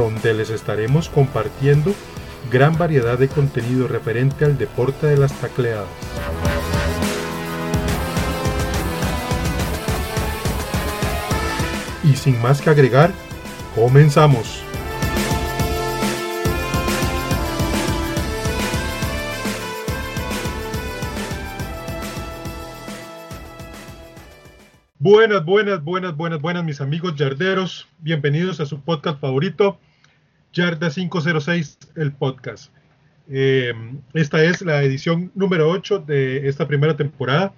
Donde les estaremos compartiendo gran variedad de contenido referente al deporte de las tacleadas. Y sin más que agregar, comenzamos. Buenas, buenas, buenas, buenas, buenas, mis amigos yarderos. Bienvenidos a su podcast favorito, Yarda 506, el podcast. Eh, esta es la edición número 8 de esta primera temporada.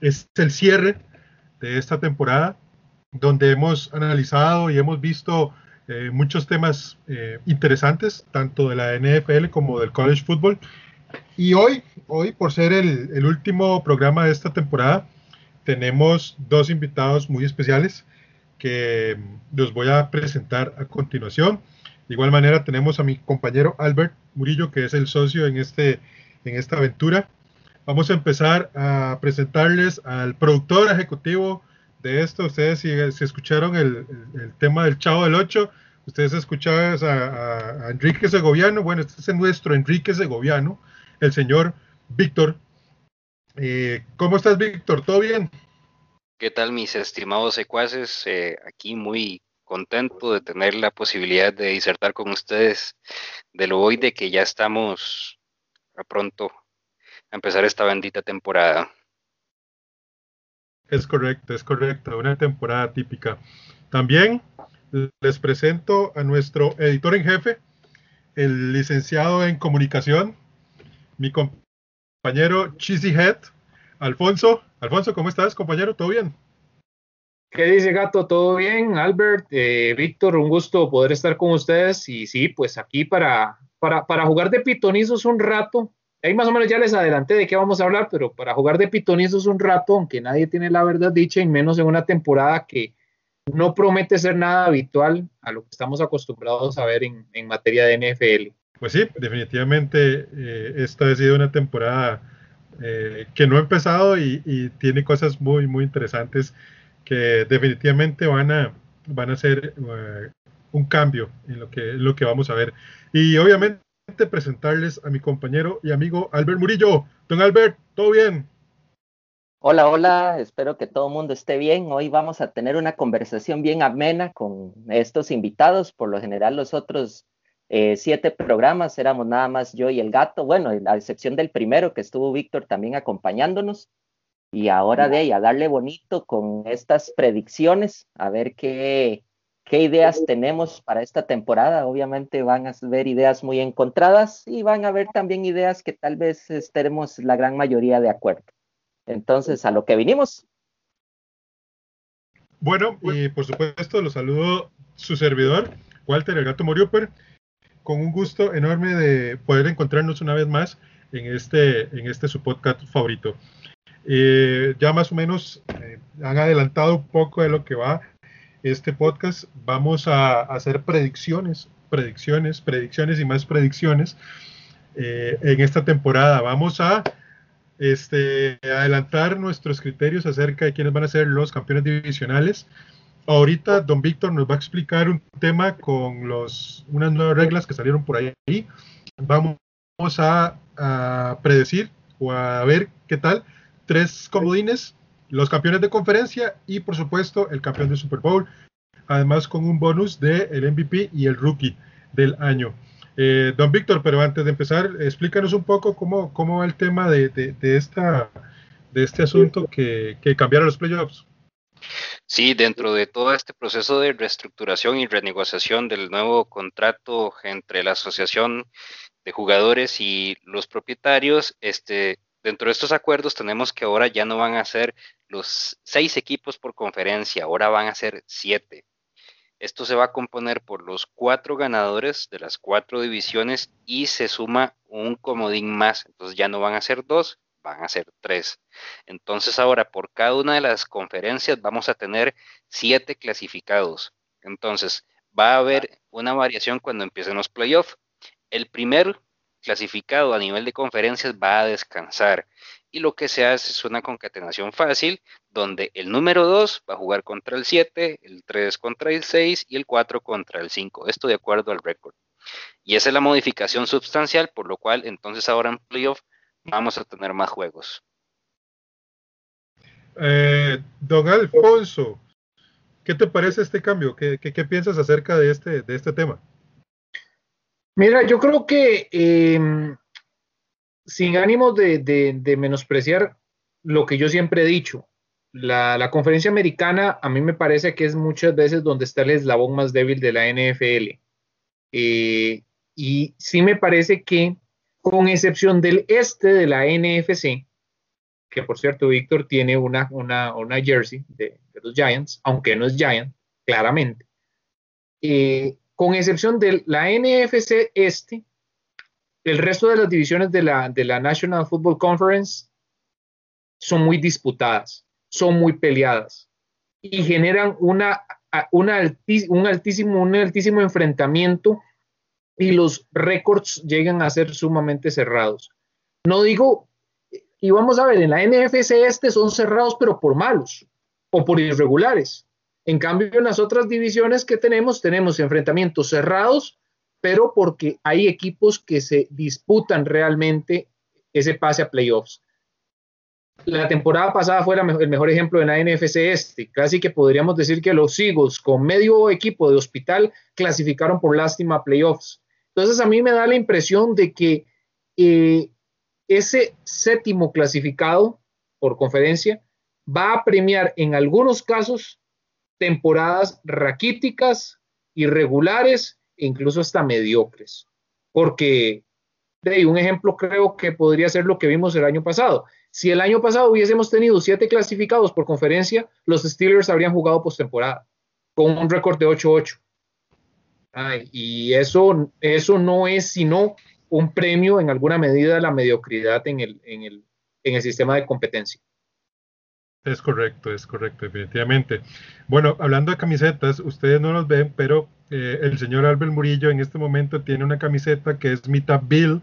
Es el cierre de esta temporada, donde hemos analizado y hemos visto eh, muchos temas eh, interesantes, tanto de la NFL como del college football. Y hoy, hoy por ser el, el último programa de esta temporada, tenemos dos invitados muy especiales que los voy a presentar a continuación. De igual manera tenemos a mi compañero Albert Murillo, que es el socio en, este, en esta aventura. Vamos a empezar a presentarles al productor ejecutivo de esto. Ustedes si, escucharon el, tema del Chavo del 8, ustedes escucharon a, a Enrique Segoviano. Bueno, este es nuestro Enrique Segoviano, el señor Víctor eh, ¿Cómo estás, Víctor? ¿Todo bien? ¿Qué tal, mis estimados secuaces? Eh, aquí muy contento de tener la posibilidad de disertar con ustedes de lo hoy de que ya estamos a pronto a empezar esta bendita temporada. Es correcto, es correcto, una temporada típica. También les presento a nuestro editor en jefe, el licenciado en comunicación, mi compañero Cheesy Head, Alfonso. Alfonso, ¿cómo estás, compañero? ¿Todo bien? ¿Qué dice Gato? ¿Todo bien? Albert, eh, Víctor, un gusto poder estar con ustedes. Y sí, pues aquí para, para, para jugar de pitonizos un rato. Ahí más o menos ya les adelanté de qué vamos a hablar, pero para jugar de pitonizos un rato, aunque nadie tiene la verdad dicha, y menos en una temporada que no promete ser nada habitual a lo que estamos acostumbrados a ver en, en materia de NFL. Pues sí, definitivamente eh, esta ha sido una temporada eh, que no ha empezado y, tiene cosas muy, muy interesantes que definitivamente van a, van a ser eh, un cambio en lo, que, lo que vamos a ver. Y obviamente presentarles a mi compañero y amigo Albert Murillo. Don Albert, ¿todo bien? Hola, hola, espero que todo el mundo esté bien. Hoy vamos a tener una conversación bien amena con estos invitados. Por lo general, los otros eh, siete programas, éramos nada más yo y el gato, bueno, a excepción del primero que estuvo Víctor también acompañándonos. Y ahora de ahí a darle bonito con estas predicciones, a ver qué, qué ideas tenemos para esta temporada. Obviamente van a ver ideas muy encontradas y van a ver también ideas que tal vez estemos la gran mayoría de acuerdo. Entonces, a lo que vinimos. Bueno, y por supuesto, lo saludo su servidor, Walter el Gato Moriuper con un gusto enorme de poder encontrarnos una vez más en este, en este su podcast favorito. Eh, ya más o menos eh, han adelantado un poco de lo que va este podcast. Vamos a, hacer predicciones, predicciones, predicciones y más predicciones eh, en esta temporada. Vamos a este, adelantar nuestros criterios acerca de quiénes van a ser los campeones divisionales ahorita don Víctor nos va a explicar un tema con los, unas nuevas reglas que salieron por ahí. Vamos a, predecir o a ver qué tal tres comodines, los campeones de conferencia y por supuesto el campeón de Super Bowl, además con un bonus de el MVP y el rookie del año. Eh, don Víctor, pero antes de empezar, explícanos un poco cómo, cómo va el tema de, de, esta, de este asunto que, que cambiaron los playoffs. Sí, dentro de todo este proceso de reestructuración y renegociación del nuevo contrato entre la asociación de jugadores y los propietarios, este, dentro de estos acuerdos tenemos que ahora ya no van a ser los seis equipos por conferencia, ahora van a ser siete. Esto se va a componer por los cuatro ganadores de las cuatro divisiones y se suma un comodín más. Entonces ya no van a ser dos, van a ser tres. Entonces ahora por cada una de las conferencias vamos a tener siete clasificados. Entonces va a haber una variación cuando empiecen los playoffs. El primer clasificado a nivel de conferencias va a descansar y lo que se hace es una concatenación fácil donde el número 2 va a jugar contra el 7, el 3 contra el 6 y el 4 contra el 5. Esto de acuerdo al récord. Y esa es la modificación sustancial, por lo cual entonces ahora en playoff vamos a tener más juegos. Eh, don Alfonso, ¿qué te parece este cambio? ¿Qué, piensas acerca de este, de este tema? Mira, yo creo que em, sin ánimo de, menospreciar lo que yo siempre he dicho, la, conferencia americana a mí me parece que es muchas veces donde está el eslabón más débil de la NFL. Eh, y sí me parece que, con excepción del este de la NFC, que por cierto Víctor tiene una, una, jersey de, los Giants, aunque no es Giant, claramente, eh, con excepción de la NFC este, el resto de las divisiones de la, National Football Conference son muy disputadas, son muy peleadas y generan un, altísimo, un altísimo enfrentamiento y los récords llegan a ser sumamente cerrados. No digo, y vamos a ver, en la NFC este son cerrados pero por malos o por irregulares. En cambio, en las otras divisiones que tenemos, tenemos enfrentamientos cerrados pero porque hay equipos que se disputan realmente ese pase a playoffs. La temporada pasada fue el mejor ejemplo de la NFC este. Casi que podríamos decir que los Eagles con medio equipo de hospital clasificaron por lástima a playoffs. Entonces a mí me da la impresión de que eh, ese séptimo clasificado por conferencia va a premiar en algunos casos temporadas raquíticas, irregulares incluso hasta mediocres. Porque, de un ejemplo creo que podría ser lo que vimos el año pasado. Si el año pasado hubiésemos tenido siete clasificados por conferencia, los Steelers habrían jugado postemporada con un récord de 8-8. Y eso, eso no es sino un premio en alguna medida a la mediocridad en el, en el, en el sistema de competencia. Es correcto, es correcto, definitivamente. Bueno, hablando de camisetas, ustedes no los ven, pero eh, el señor Albert Murillo en este momento tiene una camiseta que es mitad Bill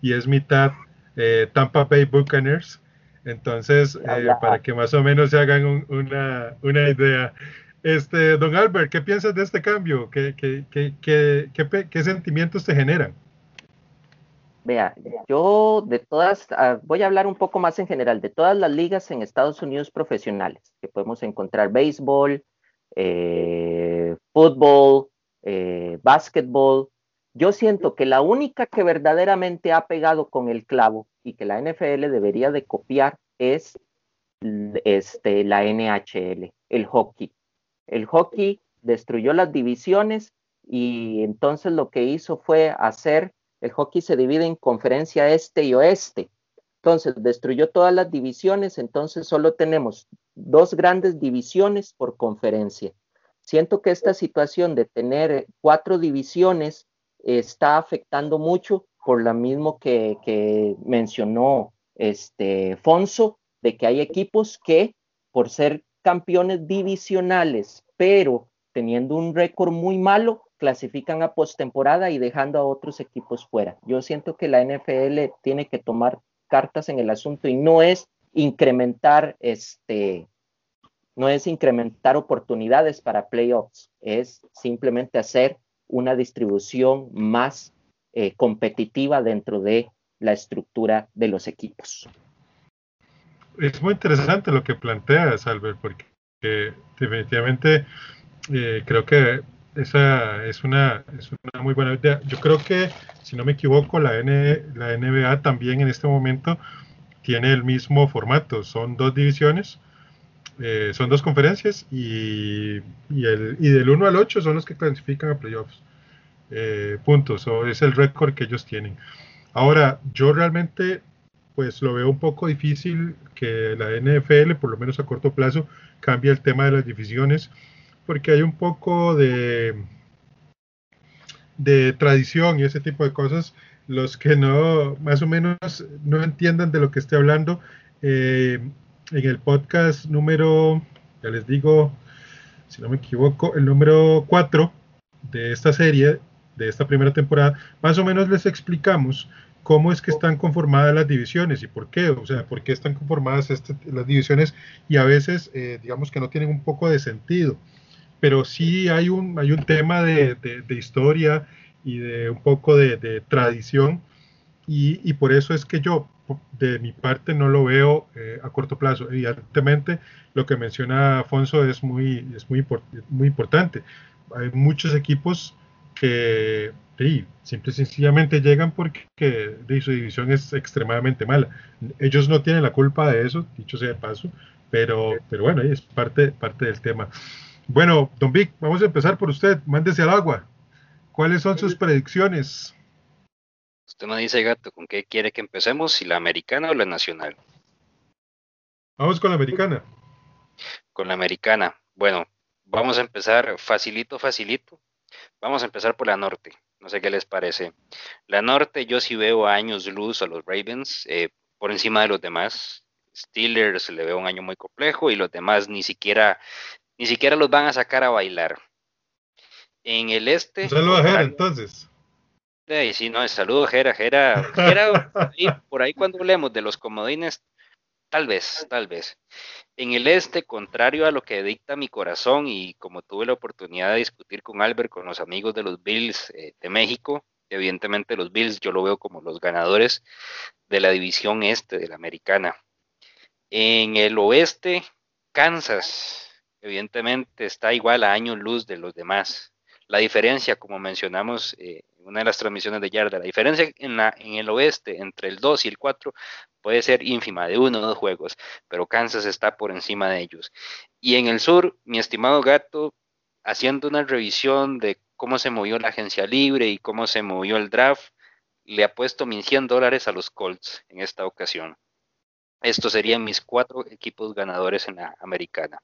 y es mitad eh, Tampa Bay Buccaneers. Entonces, eh, para que más o menos se hagan una, idea. Este, don Albert, ¿qué piensas de este cambio? ¿Qué, qué, qué, qué sentimientos te generan? Vea, yo de todas, ah, voy a hablar un poco más en general, de todas las ligas en Estados Unidos profesionales, que podemos encontrar béisbol, fútbol, eh, básquetbol. Yo siento que la única que verdaderamente ha pegado con el clavo y que la NFL debería de copiar es este, la NHL, el hockey. El hockey destruyó las divisiones y entonces lo que hizo fue hacer, el hockey se divide en conferencia este y oeste. Entonces destruyó todas las divisiones, entonces solo tenemos dos grandes divisiones por conferencia. Siento que esta situación de tener cuatro divisiones está afectando mucho por lo mismo que, mencionó este Fonso, de que hay equipos que por ser campeones divisionales, pero teniendo un récord muy malo, clasifican a postemporada y dejando a otros equipos fuera. Yo siento que la NFL tiene que tomar cartas en el asunto y no es incrementar este no es incrementar oportunidades para playoffs, es simplemente hacer una distribución más eh, competitiva dentro de la estructura de los equipos. Es muy interesante lo que planteas, Albert, porque definitivamente eh, creo que esa es una, es una muy buena idea. Yo creo que, si no me equivoco, la, N, la NBA también en este momento tiene el mismo formato. Son dos divisiones eh, son dos conferencias y, y, el, y, del 1 al 8 son los que clasifican a playoffs. Eh, puntos, o es el récord que ellos tienen. Ahora, yo realmente pues lo veo un poco difícil que la NFL, por lo menos a corto plazo, cambie el tema de las divisiones, porque hay un poco de, de tradición y ese tipo de cosas. Los que no, más o menos, no entiendan de lo que estoy hablando, eh, en el podcast número, ya les digo, si no me equivoco, el número 4 de esta serie, de esta primera temporada, más o menos les explicamos cómo es que están conformadas las divisiones y por qué, o sea, por qué están conformadas este, las divisiones y a veces, eh, digamos que no tienen un poco de sentido, pero sí hay un, hay un tema de, de, historia y de un poco de, tradición y, y, por eso es que yo, de mi parte, no lo veo eh, a corto plazo. Evidentemente, lo que menciona Afonso es muy, es muy, muy importante. Hay muchos equipos que sí, simple y sencillamente llegan porque su división es extremadamente mala. Ellos no tienen la culpa de eso, dicho sea de paso, pero, pero bueno, es parte, parte del tema. Bueno, don Vic, vamos a empezar por usted, mándese al agua. ¿Cuáles son sus predicciones? Usted me dice, gato, ¿con qué quiere que empecemos? ¿Si la americana o la nacional? Vamos con la americana. Con la americana. Bueno, vamos a empezar facilito, facilito. Vamos a empezar por la norte. No sé qué les parece. La norte yo sí veo años luz a los Ravens eh, por encima de los demás. Steelers le veo un año muy complejo y los demás ni siquiera, ni siquiera los van a sacar a bailar. En el este. Un saludo a Jera, entonces. sí, no, saludo a Jera. Jera, Jera por ahí cuando hablemos de los comodines, tal vez, tal vez. En el este, contrario a lo que dicta mi corazón y como tuve la oportunidad de discutir con Albert, con los amigos de los Bills eh, de México, evidentemente los Bills yo lo veo como los ganadores de la división este de la americana. En el oeste, Kansas, evidentemente está igual a años luz de los demás. La diferencia, como mencionamos eh, en una de las transmisiones de Yarda, la diferencia en, la, en el oeste entre el 2 y el 4 puede ser ínfima, de uno o dos juegos, pero Kansas está por encima de ellos. Y en el sur, mi estimado gato, haciendo una revisión de cómo se movió la agencia libre y cómo se movió el draft, le ha puesto mis 100 dólares a los Colts en esta ocasión. Estos serían mis cuatro equipos ganadores en la americana.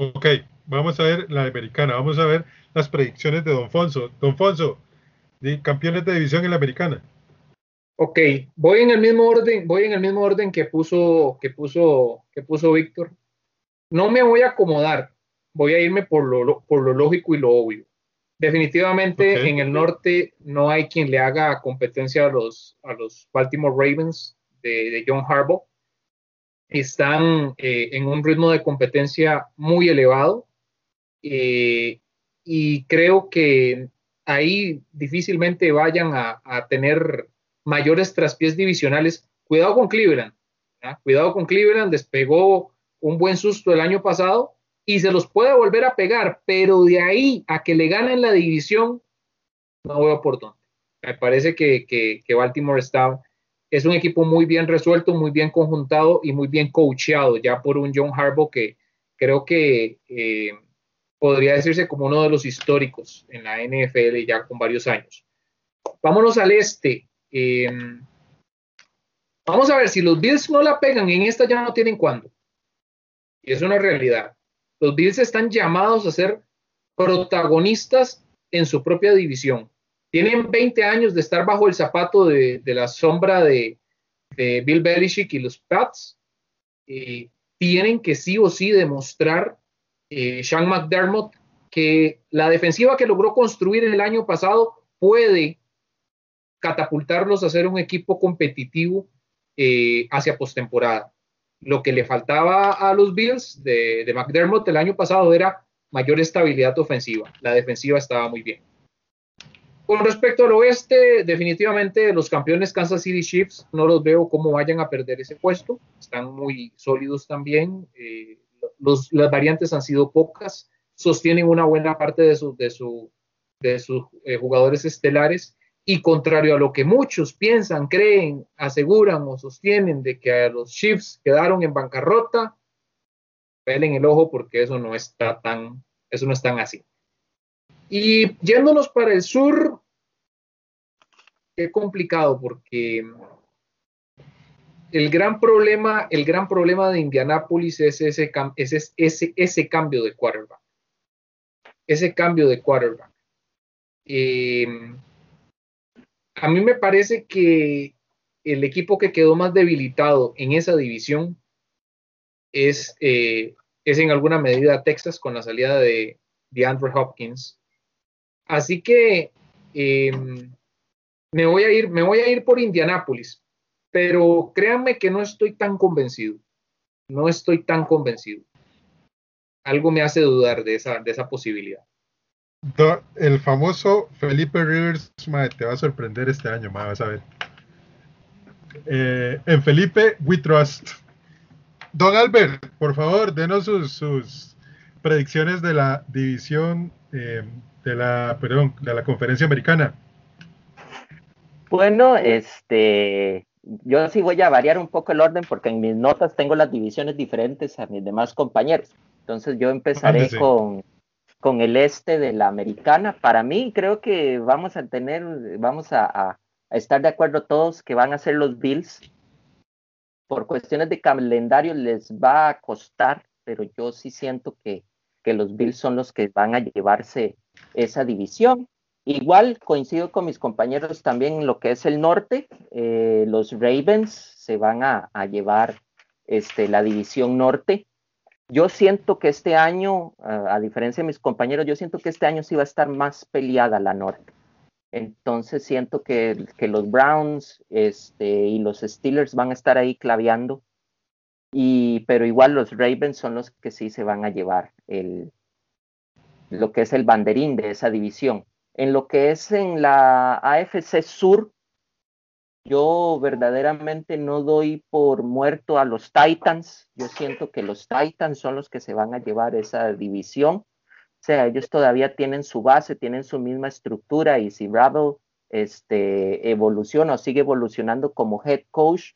Ok, vamos a ver la americana, vamos a ver las predicciones de Don Fonso. Don Fonso, campeones de división en la americana. Ok, voy en el mismo orden, voy en el mismo orden que puso, que puso, que puso Víctor. No me voy a acomodar, voy a irme por lo, por lo lógico y lo obvio. Definitivamente en el norte no hay quien le haga competencia a los, a los Baltimore Ravens de John Harbaugh están eh, en un ritmo de competencia muy elevado eh, y creo que ahí difícilmente vayan a, tener mayores traspiés divisionales. Cuidado con Cleveland, cuidado con Cleveland, despegó un buen susto el año pasado y se los puede volver a pegar, pero de ahí a que le ganen la división, no veo por dónde. Me parece que, que Baltimore está es un equipo muy bien resuelto, muy bien conjuntado y muy bien coacheado ya por un John Harbaugh que creo que eh, podría decirse como uno de los históricos en la NFL ya con varios años. Vámonos al este. Em, vamos a ver, si los Bills no la pegan en esta ya no tienen cuándo. Y es una realidad. Los Bills están llamados a ser protagonistas en su propia división. Tienen 20 años de estar bajo el zapato de, la sombra de, Bill Belichick y los Pats. Tienen que sí o sí demostrar eh, Sean McDermott que la defensiva que logró construir el año pasado puede catapultarlos a ser un equipo competitivo eh, hacia postemporada. Lo que le faltaba a los Bills de, de McDermott el año pasado era mayor estabilidad ofensiva. La defensiva estaba muy bien. Con respecto al oeste, definitivamente los campeones Kansas City Chiefs no los veo cómo vayan a perder ese puesto. Están muy sólidos también. Eh, las variantes han sido pocas. Sostienen una buena parte de, sus eh, jugadores estelares. Y contrario a lo que muchos piensan, creen, aseguran o sostienen de que los Chiefs quedaron en bancarrota, pelen el ojo porque eso no está tan, eso no es tan así. Y yéndonos para el sur, qué complicado porque el gran problema, el gran problema de Indianápolis es ese, ese, ese, cambio de quarterback. ese cambio de quarterback. Eh, a mí me parece que el equipo que quedó más debilitado en esa división es, eh, es en alguna medida Texas con la salida de, de Andrew Hopkins. Así que em, me, voy a ir, me voy a ir por Indianápolis, pero créanme que no estoy tan convencido. No estoy tan convencido. Algo me hace dudar de esa, de esa posibilidad. El famoso Felipe Rivers te va a sorprender este año, vas a ver. Eh, en Felipe, we trust. Don Albert, por favor, denos sus, predicciones de la división eh, de la, perdón, de la conferencia americana. Bueno, este, yo sí voy a variar un poco el orden porque en mis notas tengo las divisiones diferentes a mis demás compañeros. Entonces yo empezaré con, con el este de la americana. Para mí creo que vamos a tener, vamos a estar de acuerdo todos que van a ser los Bills. Por cuestiones de calendario les va a costar, pero yo sí siento que, que los Bills son los que van a llevarse esa división. Igual coincido con mis compañeros también en lo que es el norte. Eh, los Ravens se van a, llevar este, la división norte. Yo siento que este año, a, diferencia de mis compañeros, yo siento que este año sí va a estar más peleada la norte. Entonces siento que, los Browns este, y los Steelers van a estar ahí claveando. Y, pero igual los Ravens son los que sí se van a llevar el, lo que es el banderín de esa división. En lo que es en la AFC Sur, yo verdaderamente no doy por muerto a los Titans. Yo siento que los Titans son los que se van a llevar esa división. O sea, ellos todavía tienen su base, tienen su misma estructura y si Ravel este, evoluciona o sigue evolucionando como head coach,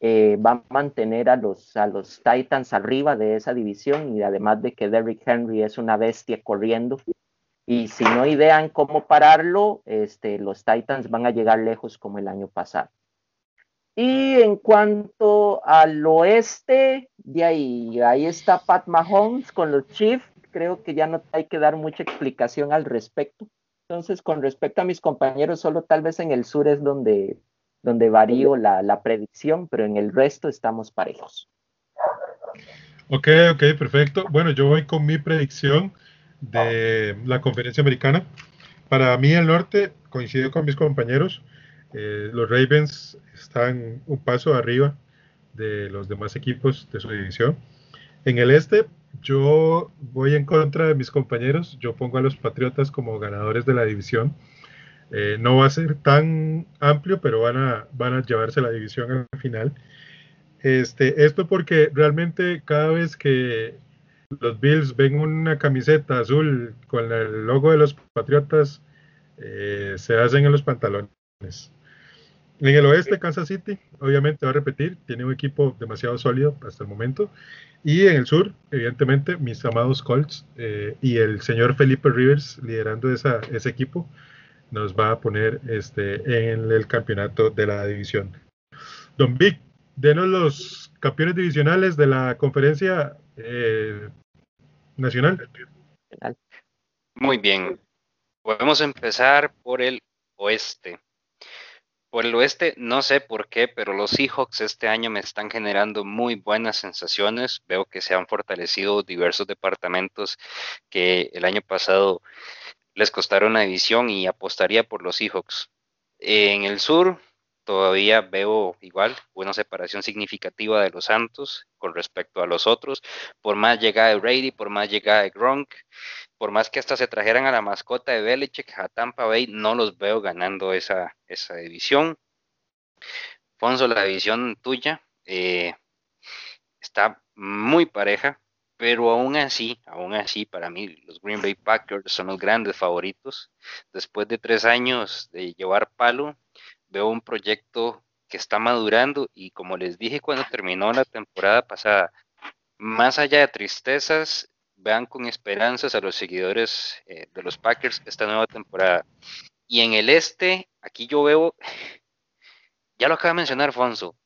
eh, va a mantener a los, a los Titans arriba de esa división y además de que Derrick Henry es una bestia corriendo. Y si no idean cómo pararlo, este, los Titans van a llegar lejos como el año pasado. Y en cuanto al oeste, de ahí, ahí está Pat Mahomes con los Chiefs creo que ya no hay que dar mucha explicación al respecto. Entonces, con respecto a mis compañeros, solo tal vez en el sur es donde, donde varío la, la predicción, pero en el resto estamos parejos. Ok, ok, perfecto. Bueno, yo voy con mi predicción de la conferencia americana. Para mí el norte, coincido con mis compañeros, eh, los Ravens están un paso arriba de los demás equipos de su división. En el este, yo voy en contra de mis compañeros. Yo pongo a los Patriotas como ganadores de la división. Eh, no va a ser tan amplio, pero van a, van a llevarse la división al final. Este, esto porque realmente cada vez que los Bills ven una camiseta azul con el logo de los Patriotas, eh, se hacen en los pantalones. En el oeste, Kansas City, obviamente va a repetir, tiene un equipo demasiado sólido hasta el momento. Y en el sur, evidentemente, mis amados Colts eh, y el señor Felipe Rivers liderando ese equipo nos va a poner este, en el campeonato de la división. Don Vic, denos los campeones divisionales de la conferencia eh, nacional. Muy bien. Podemos empezar por el oeste. Por el oeste, no sé por qué, pero los Seahawks este año me están generando muy buenas sensaciones. Veo que se han fortalecido diversos departamentos que el año pasado les costaron la división y apostaría por los Seahawks. En el sur, todavía veo igual una separación significativa de los Santos con respecto a los otros. Por más llegada de Brady, por más llegada de Gronk, por más que hasta se trajeran a la mascota de Belichick a Tampa Bay, no los veo ganando esa, esa división. Fonso, la división tuya eh, está muy pareja, pero aún así, aún así, para mí los Green Bay Packers son los grandes favoritos. Después de tres años de llevar palo, veo un proyecto que está madurando y como les dije cuando terminó la temporada pasada, más allá de tristezas, vean con esperanzas a los seguidores eh, de los Packers esta nueva temporada. Y en el este, aquí yo veo, ya lo acaba de mencionar Alfonso,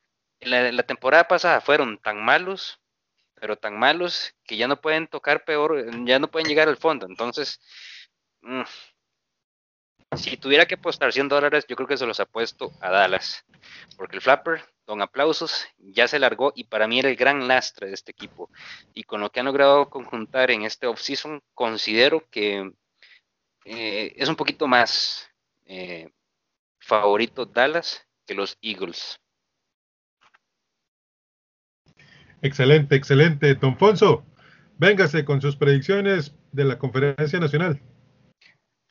la, la temporada pasada fueron tan malos pero tan malos que ya no pueden tocar peor, ya no pueden llegar al fondo. Entonces, mm, si tuviera que apostar 100 dólares, yo creo que se los apuesto a Dallas, porque el Flapper, don aplausos, ya se largó y para mí era el gran lastre de este equipo. Y con lo que han logrado conjuntar en este offseason, considero que eh, es un poquito más eh, favorito Dallas que los Eagles. Excelente, excelente. Don Fonso, véngase con sus predicciones de la conferencia nacional.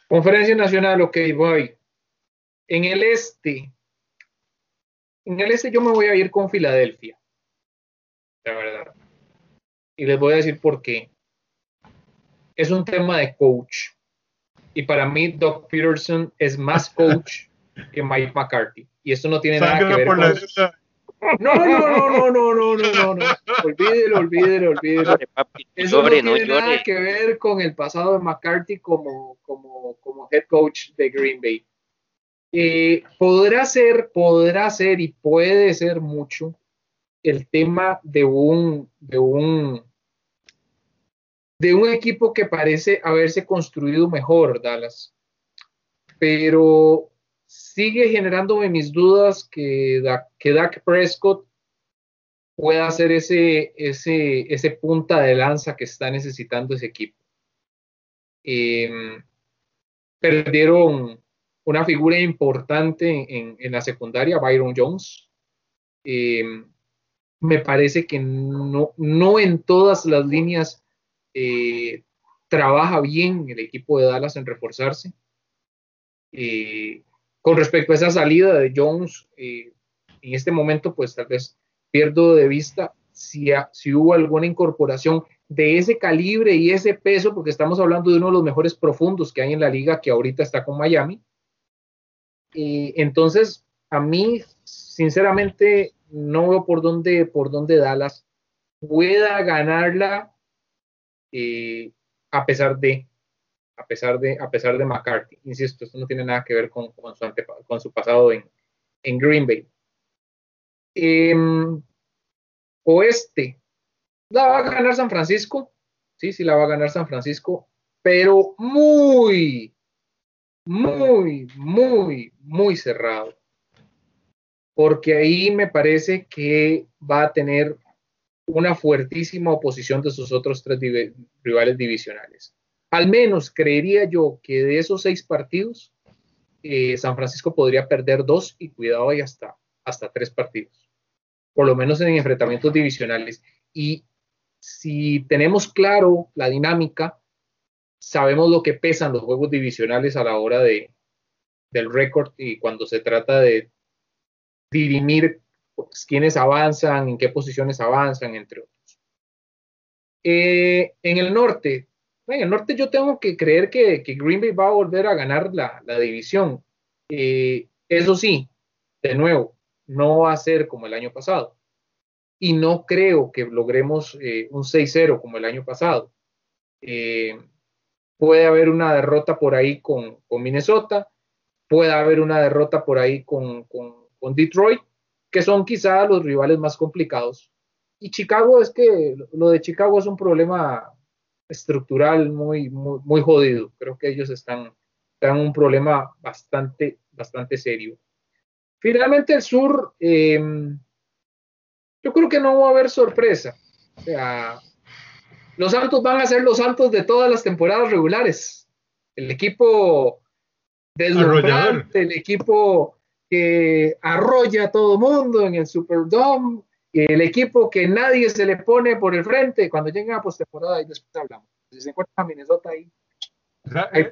Conferencia nacional, ok, voy. En el este, en el este yo me voy a ir con Filadelfia. La verdad. Y les voy a decir por qué. Es un tema de coach. Y para mí, Doc Peterson es más coach que Mike McCarthy. Y esto no tiene nada que ver con. No, no, no, no, no, no, no, no, Olvídelo, olvídelo, olvídelo. Eso no tiene nada que ver con el pasado de McCarthy como, como, como head coach de Green Bay. Eh, podrá ser, podrá ser y puede ser mucho el tema de un, de un, de un equipo que parece haberse construido mejor, Dallas. Pero sigue generándome mis dudas que, que Dak Prescott pueda hacer ese, ese, ese punta de lanza que está necesitando ese equipo. Em, perdieron una figura importante en, en, la secundaria, Byron Jones. Em, me parece que no, no en todas las líneas eh, trabaja bien el equipo de Dallas en reforzarse. Eh, con respecto a esa salida de Jones, eh, en este momento, pues tal vez pierdo de vista si, si hubo alguna incorporación de ese calibre y ese peso, porque estamos hablando de uno de los mejores profundos que hay en la liga, que ahorita está con Miami. Entonces, a mí, sinceramente, no veo por dónde, por dónde Dallas pueda ganarla eh, a pesar de a pesar de, a pesar de McCarthy. Insisto, esto no tiene nada que ver con, su, con su, pasado en, en Green Bay. Em, oeste, la va a ganar San Francisco. Sí, sí, la va a ganar San Francisco, pero muy, muy, muy, muy cerrado. Porque ahí me parece que va a tener una fuertísima oposición de sus otros tres rivales divisionales. Al menos creería yo que de esos seis partidos, eh, San Francisco podría perder dos y cuidado y hasta, hasta tres partidos, por lo menos en enfrentamientos divisionales. Y si tenemos claro la dinámica, sabemos lo que pesan los juegos divisionales a la hora de, del récord y cuando se trata de dirimir pues, quiénes avanzan, en qué posiciones avanzan, entre otros. Eh, en el norte, en el norte yo tengo que creer que, Green Bay va a volver a ganar la, división. Eh, eso sí, de nuevo, no va a ser como el año pasado. Y no creo que logremos eh, un 6-0 como el año pasado. Eh, puede haber una derrota por ahí con, Minnesota, puede haber una derrota por ahí con, con Detroit, que son quizá los rivales más complicados. Y Chicago es que lo de Chicago es un problema estructural muy, muy, jodido. Creo que ellos están, en un problema bastante, bastante serio. Finalmente el sur, em, yo creo que no va a haber sorpresa. O sea, los Santos van a ser los Santos de todas las temporadas regulares. El equipo deslumbrante, el equipo que arrolla a todo mundo en el Superdome, el equipo que nadie se le pone por el frente cuando llega a postemporada y después hablamos. Si se encuentra a Minnesota ahí.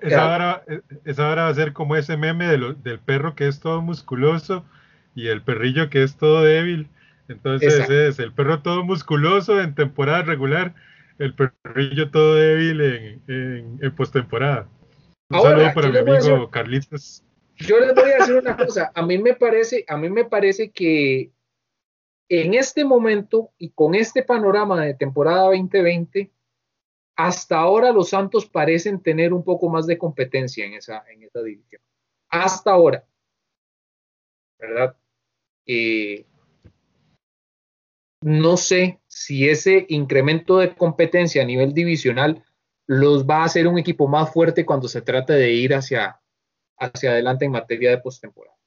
Esa, hora, va a ser como ese meme del perro que es todo musculoso y el perrillo que es todo débil. Entonces es el perro todo musculoso en temporada regular, el perrillo todo débil en, en, postemporada. Un saludo para mi amigo Carlitos. Yo les voy a decir una cosa, a mí me parece, a mí me parece que en este momento y con este panorama de temporada 2020, hasta ahora los Santos parecen tener un poco más de competencia en esa, división. Hasta ahora. ¿Verdad? Eh, no sé si ese incremento de competencia a nivel divisional los va a hacer un equipo más fuerte cuando se trate de ir hacia, hacia adelante en materia de postemporada.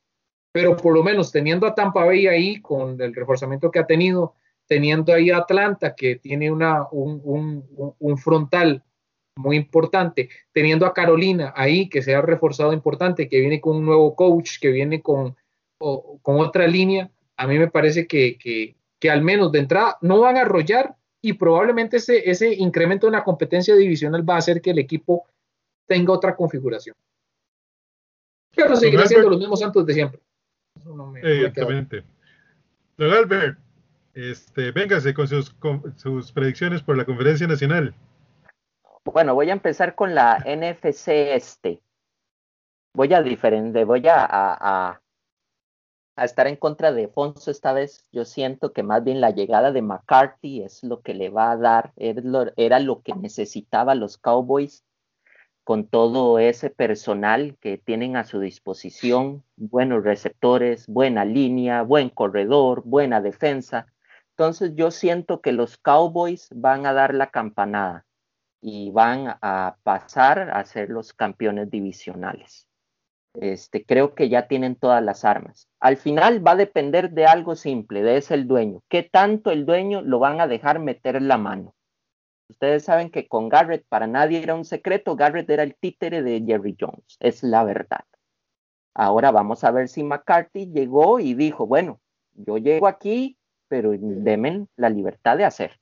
Pero por lo menos teniendo a Tampa Bay ahí con el reforzamiento que ha tenido, teniendo ahí a Atlanta que tiene una, un, frontal muy importante, teniendo a Carolina ahí que se ha reforzado importante, que viene con un nuevo coach, que viene con, con otra línea, a mí me parece que, que, que, al menos de entrada no van a arrollar y probablemente ese, ese incremento en la competencia divisional va a hacer que el equipo tenga otra configuración. Pero seguirá siendo los mismos Santos de siempre. Exactamente. Don Albert, este, véngase con sus, sus predicciones por la conferencia nacional. Bueno, voy a empezar con la NFC este. Voy a diferente, voy a, a, a, estar en contra de Fonso esta vez. Yo siento que más bien la llegada de McCarthy es lo que le va a dar, era lo que necesitaba los Cowboys con todo ese personal que tienen a su disposición, buenos receptores, buena línea, buen corredor, buena defensa. Entonces yo siento que los Cowboys van a dar la campanada y van a pasar a ser los campeones divisionales. Este, creo que ya tienen todas las armas. Al final va a depender de algo simple, de ese el dueño. ¿Qué tanto el dueño lo van a dejar meter la mano? Ustedes saben que con Garrett para nadie era un secreto, Garrett era el títere de Jerry Jones, es la verdad. Ahora vamos a ver si McCarthy llegó y dijo, bueno, yo llego aquí, pero demen la libertad de hacer.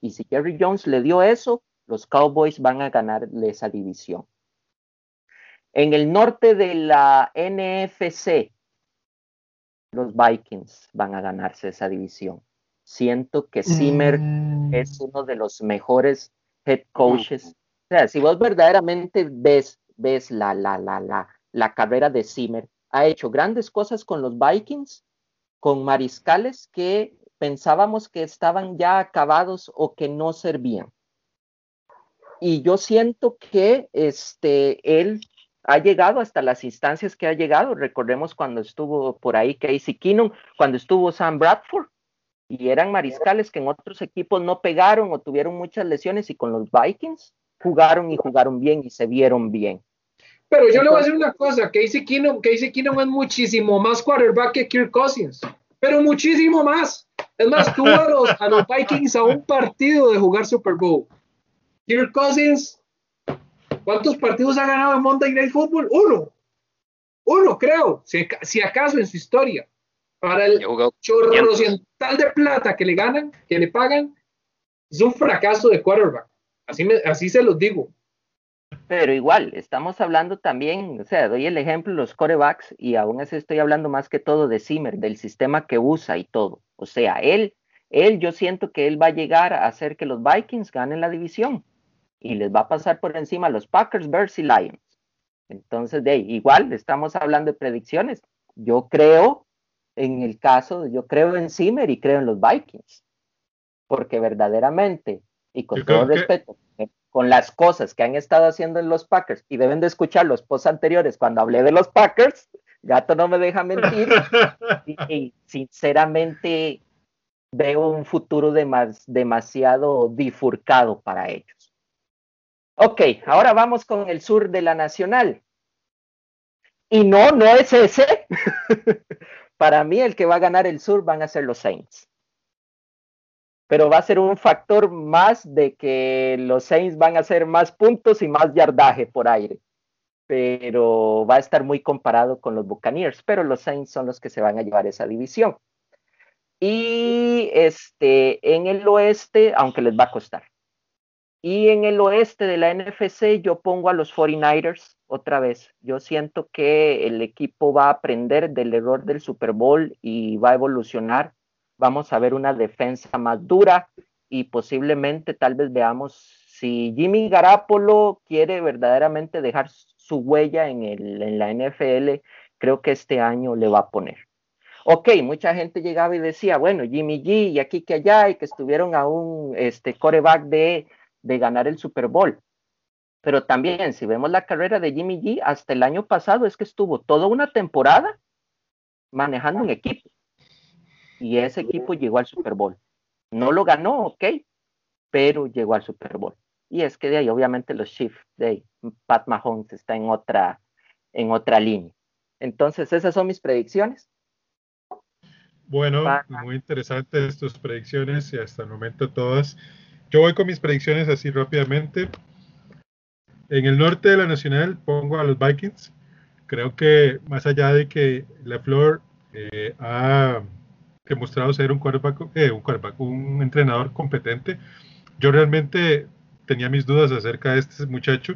Y si Jerry Jones le dio eso, los Cowboys van a ganar esa división. En el norte de la NFC, los Vikings van a ganarse esa división. Siento que Zimmer mm. es uno de los mejores head coaches. O sea, si vos verdaderamente ves, ves la, la, la, la, la carrera de Zimmer, ha hecho grandes cosas con los Vikings, con mariscales que pensábamos que estaban ya acabados o que no servían. Y yo siento que este, él ha llegado hasta las instancias que ha llegado. Recordemos cuando estuvo por ahí Casey Keenum, cuando estuvo Sam Bradford, y eran mariscales que en otros equipos no pegaron o tuvieron muchas lesiones y con los Vikings jugaron y jugaron bien y se vieron bien. Pero yo le voy a decir una cosa, Casey Keenum, Casey Keenum es muchísimo más quarterback que Kirk Cousins, pero muchísimo más. Es más, tuvo a los, a los Vikings a un partido de jugar Super Bowl. Kirk Cousins, ¿cuántos partidos ha ganado en Monday Night Football? Uno. Uno, creo, si, si acaso en su historia. Para el chorro tal de plata que le ganan, que le pagan, es un fracaso de quarterback. Así, me, así se los digo. Pero igual, estamos hablando también, o sea, doy el ejemplo de los corebacks y aún así estoy hablando más que todo de Zimmer, del sistema que usa y todo. O sea, él, él, yo siento que él va a llegar a hacer que los Vikings ganen la división y les va a pasar por encima a los Packers, Bears y Lions. Entonces, de ahí, igual, estamos hablando de predicciones. Yo creo, en el caso, yo creo en Zimmer y creo en los Vikings, porque verdaderamente, y con todo respeto, con las cosas que han estado haciendo en los Packers y deben de escuchar los posts anteriores cuando hablé de los Packers, Gato no me deja mentir y, sinceramente veo un futuro demasiado bifurcado para ellos. Ok, ahora vamos con el sur de la Nacional. Y no, no es ese. para mí el que va a ganar el sur van a ser los Saints pero va a ser un factor más de que los Saints van a hacer más puntos y más yardaje por aire. Pero va a estar muy comparado con los Buccaneers, pero los Saints son los que se van a llevar esa división. Y este, en el oeste, aunque les va a costar. Y en el oeste de la NFC yo pongo a los 49ers otra vez. Yo siento que el equipo va a aprender del error del Super Bowl y va a evolucionar vamos a ver una defensa más dura y posiblemente tal vez veamos si Jimmy Garapolo quiere verdaderamente dejar su huella en, la NFL, creo que este año le va a poner. Ok, mucha gente llegaba y decía, bueno, Jimmy G y aquí que allá y que estuvieron a un este, coreback de, de ganar el Super Bowl. Pero también, si vemos la carrera de Jimmy G, hasta el año pasado es que estuvo toda una temporada manejando un equipo y ese equipo llegó al Super Bowl. No lo ganó, ok, pero llegó al Super Bowl. Y es que de ahí, obviamente, los Chiefs de Pat Mahomes está en otra, en otra línea. Entonces, esas son mis predicciones. Bueno, muy interesantes tus predicciones y hasta el momento todas. Yo voy con mis predicciones así rápidamente. En el norte de la Nacional pongo a los Vikings. Creo que más allá de que la Flor eh, ha demostrado ser un quarterback, eh, un quarterback, un entrenador competente, yo realmente tenía mis dudas acerca de este muchacho,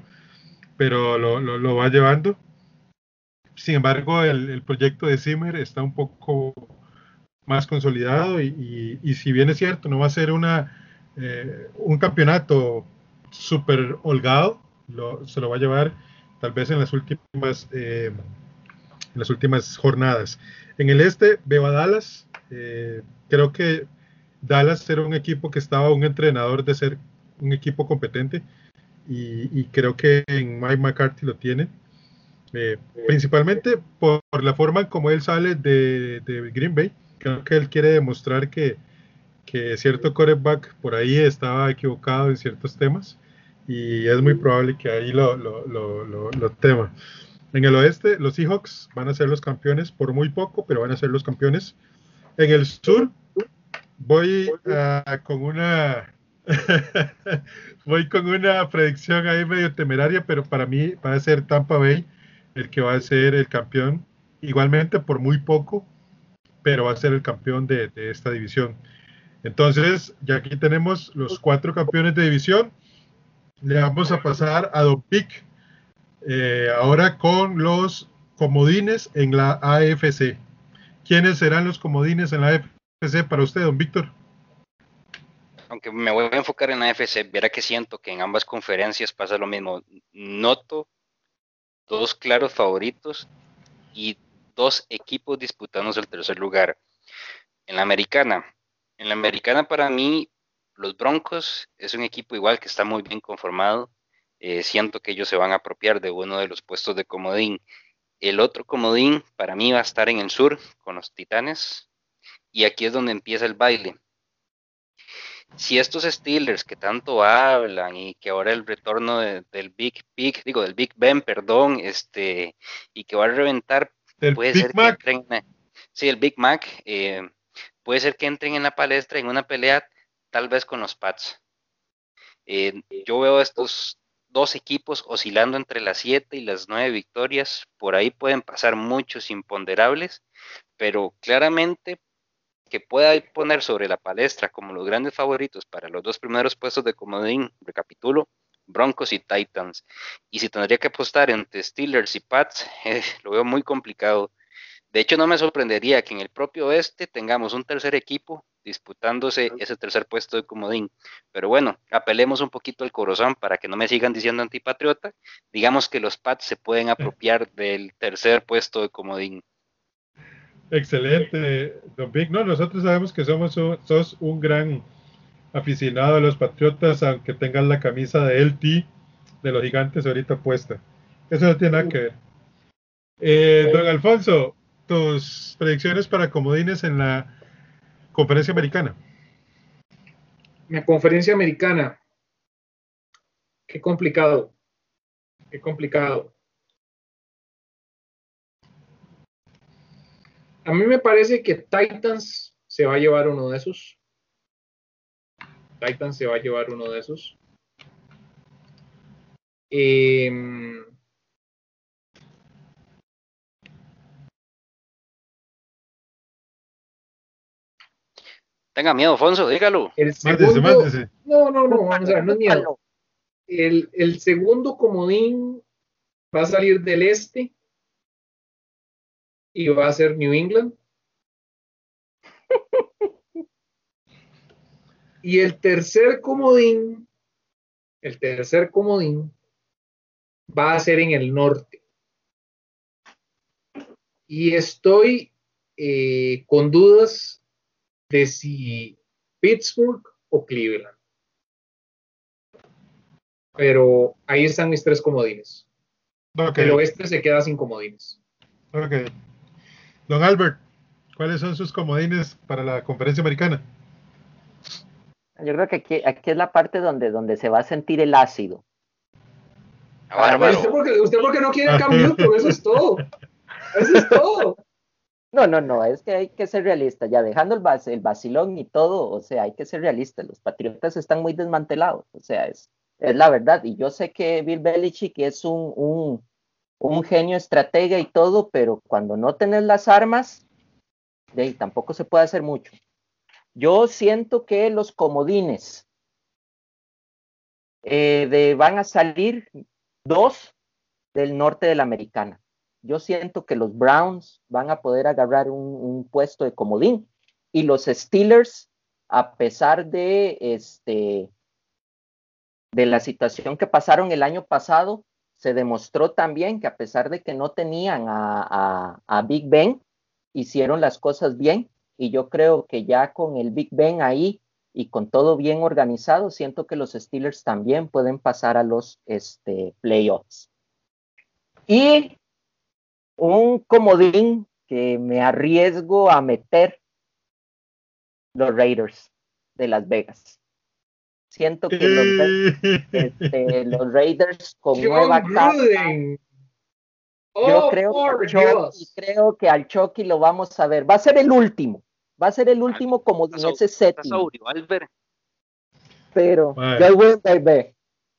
pero lo, va llevando. Sin embargo, el, proyecto de Zimmer está un poco más consolidado y, si bien es cierto, no va a ser una, eh, un campeonato súper holgado, se lo va a llevar tal vez en las últimas, eh, las últimas jornadas. En el este veo a Dallas, eh, creo que Dallas era un equipo que estaba un entrenador de ser un equipo competente y, creo que en Mike McCarthy lo tiene. Principalmente por, la forma en como él sale de, Green Bay. Creo que él quiere demostrar que, que cierto quarterback por ahí estaba equivocado en ciertos temas y es muy probable que ahí lo, lo, lo, lo, tema. En el oeste, los Seahawks van a ser los campeones por muy poco, pero van a ser los campeones. En el sur, voy con una voy con una predicción ahí medio temeraria, pero para mí va a ser Tampa Bay el que va a ser el campeón, igualmente por muy poco, pero va a ser el campeón de, esta división. Entonces, ya aquí tenemos los cuatro campeones de división. Le vamos a pasar a Don Pic, eh, ahora con los comodines en la AFC. ¿Quiénes serán los comodines en la AFC para usted, don Víctor? aunque me voy a enfocar en AFC, verá que siento que en ambas conferencias pasa lo mismo. Noto dos claros favoritos y dos equipos disputándose el tercer lugar. En la americana, en la americana para mí, los Broncos es un equipo igual que está muy bien conformado. Eh, siento que ellos se van a apropiar de uno de los puestos de comodín. El otro comodín para mí va a estar en el sur con los Titanes. Y aquí es donde empieza el baile si estos Steelers que tanto hablan y que ahora el retorno del Big Big, digo, del Big Ben, perdón, este, y que va a reventar, puede ser que entren, sí, el Big Mac, eh, puede ser que entren en la palestra en una pelea, tal vez con los Pats. Eh, yo veo estos dos equipos oscilando entre las siete y las nueve victorias, por ahí pueden pasar muchos imponderables, pero claramente que pueda poner sobre la palestra como los grandes favoritos para los dos primeros puestos de comodín, recapitulo, Broncos y Titans. Y si tendría que apostar entre Steelers y Pats, eh, lo veo muy complicado. De hecho, no me sorprendería que en el propio oeste tengamos un tercer equipo disputándose ese tercer puesto de comodín. Pero bueno, apelemos un poquito al corazón para que no me sigan diciendo antipatriota. Digamos que los Pats se pueden apropiar del tercer puesto de comodín. Excelente, Don Vic. No, nosotros sabemos que somos un, sos un gran aficionado a los Patriotas, aunque tengas la camisa de LT de los gigantes ahorita puesta. Eso no tiene nada que ver. Eh, don Alfonso, tus predicciones para comodines en la conferencia americana. La conferencia americana. Qué complicado. Qué complicado. A mí me parece que Titans se va a llevar uno de esos. Titans se va a llevar uno de esos. Em, Tenga miedo, Alfonso, dígalo. El segundo, No, no, no, vamos a ver, no es miedo. El, el segundo comodín va a salir del este y va a ser New England. y el tercer comodín, el tercer comodín va a ser en el norte. Y estoy eh, con dudas de si Pittsburgh o Cleveland. Pero ahí están mis tres comodines. El oeste se queda sin comodines. Ok. Don Albert, ¿cuáles son sus comodines para la conferencia americana? Yo creo que aquí, aquí es la parte donde, donde se va a sentir el ácido. Ah, ¿Usted, porque, usted porque no quiere cambio, eso es todo. Eso es todo. No, no, no, es que hay que ser realista, ya dejando el, el vacilón y todo, o sea, hay que ser realista, los Patriotas están muy desmantelados, o sea, es, la verdad, y yo sé que Bill Belichick es un, genio estratega y todo, pero cuando no tenés las armas, tampoco se puede hacer mucho. Yo siento que los comodines eh, de, van a salir dos del norte de la americana yo siento que los Browns van a poder agarrar un, puesto de comodín y los Steelers, a pesar de este de la situación que pasaron el año pasado, se demostró también que a pesar de que no tenían a, a, Big Ben, hicieron las cosas bien y yo creo que ya con el Big Ben ahí y con todo bien organizado, siento que los Steelers también pueden pasar a los este, playoffs. Y un comodín que me arriesgo a meter los Raiders de Las Vegas. Siento que los, este, Raiders con nueva casa. Yo oh, creo, que creo que al Chucky lo vamos a ver. Va a ser el último. Va a ser el último comodín, ese séptimo. Pero,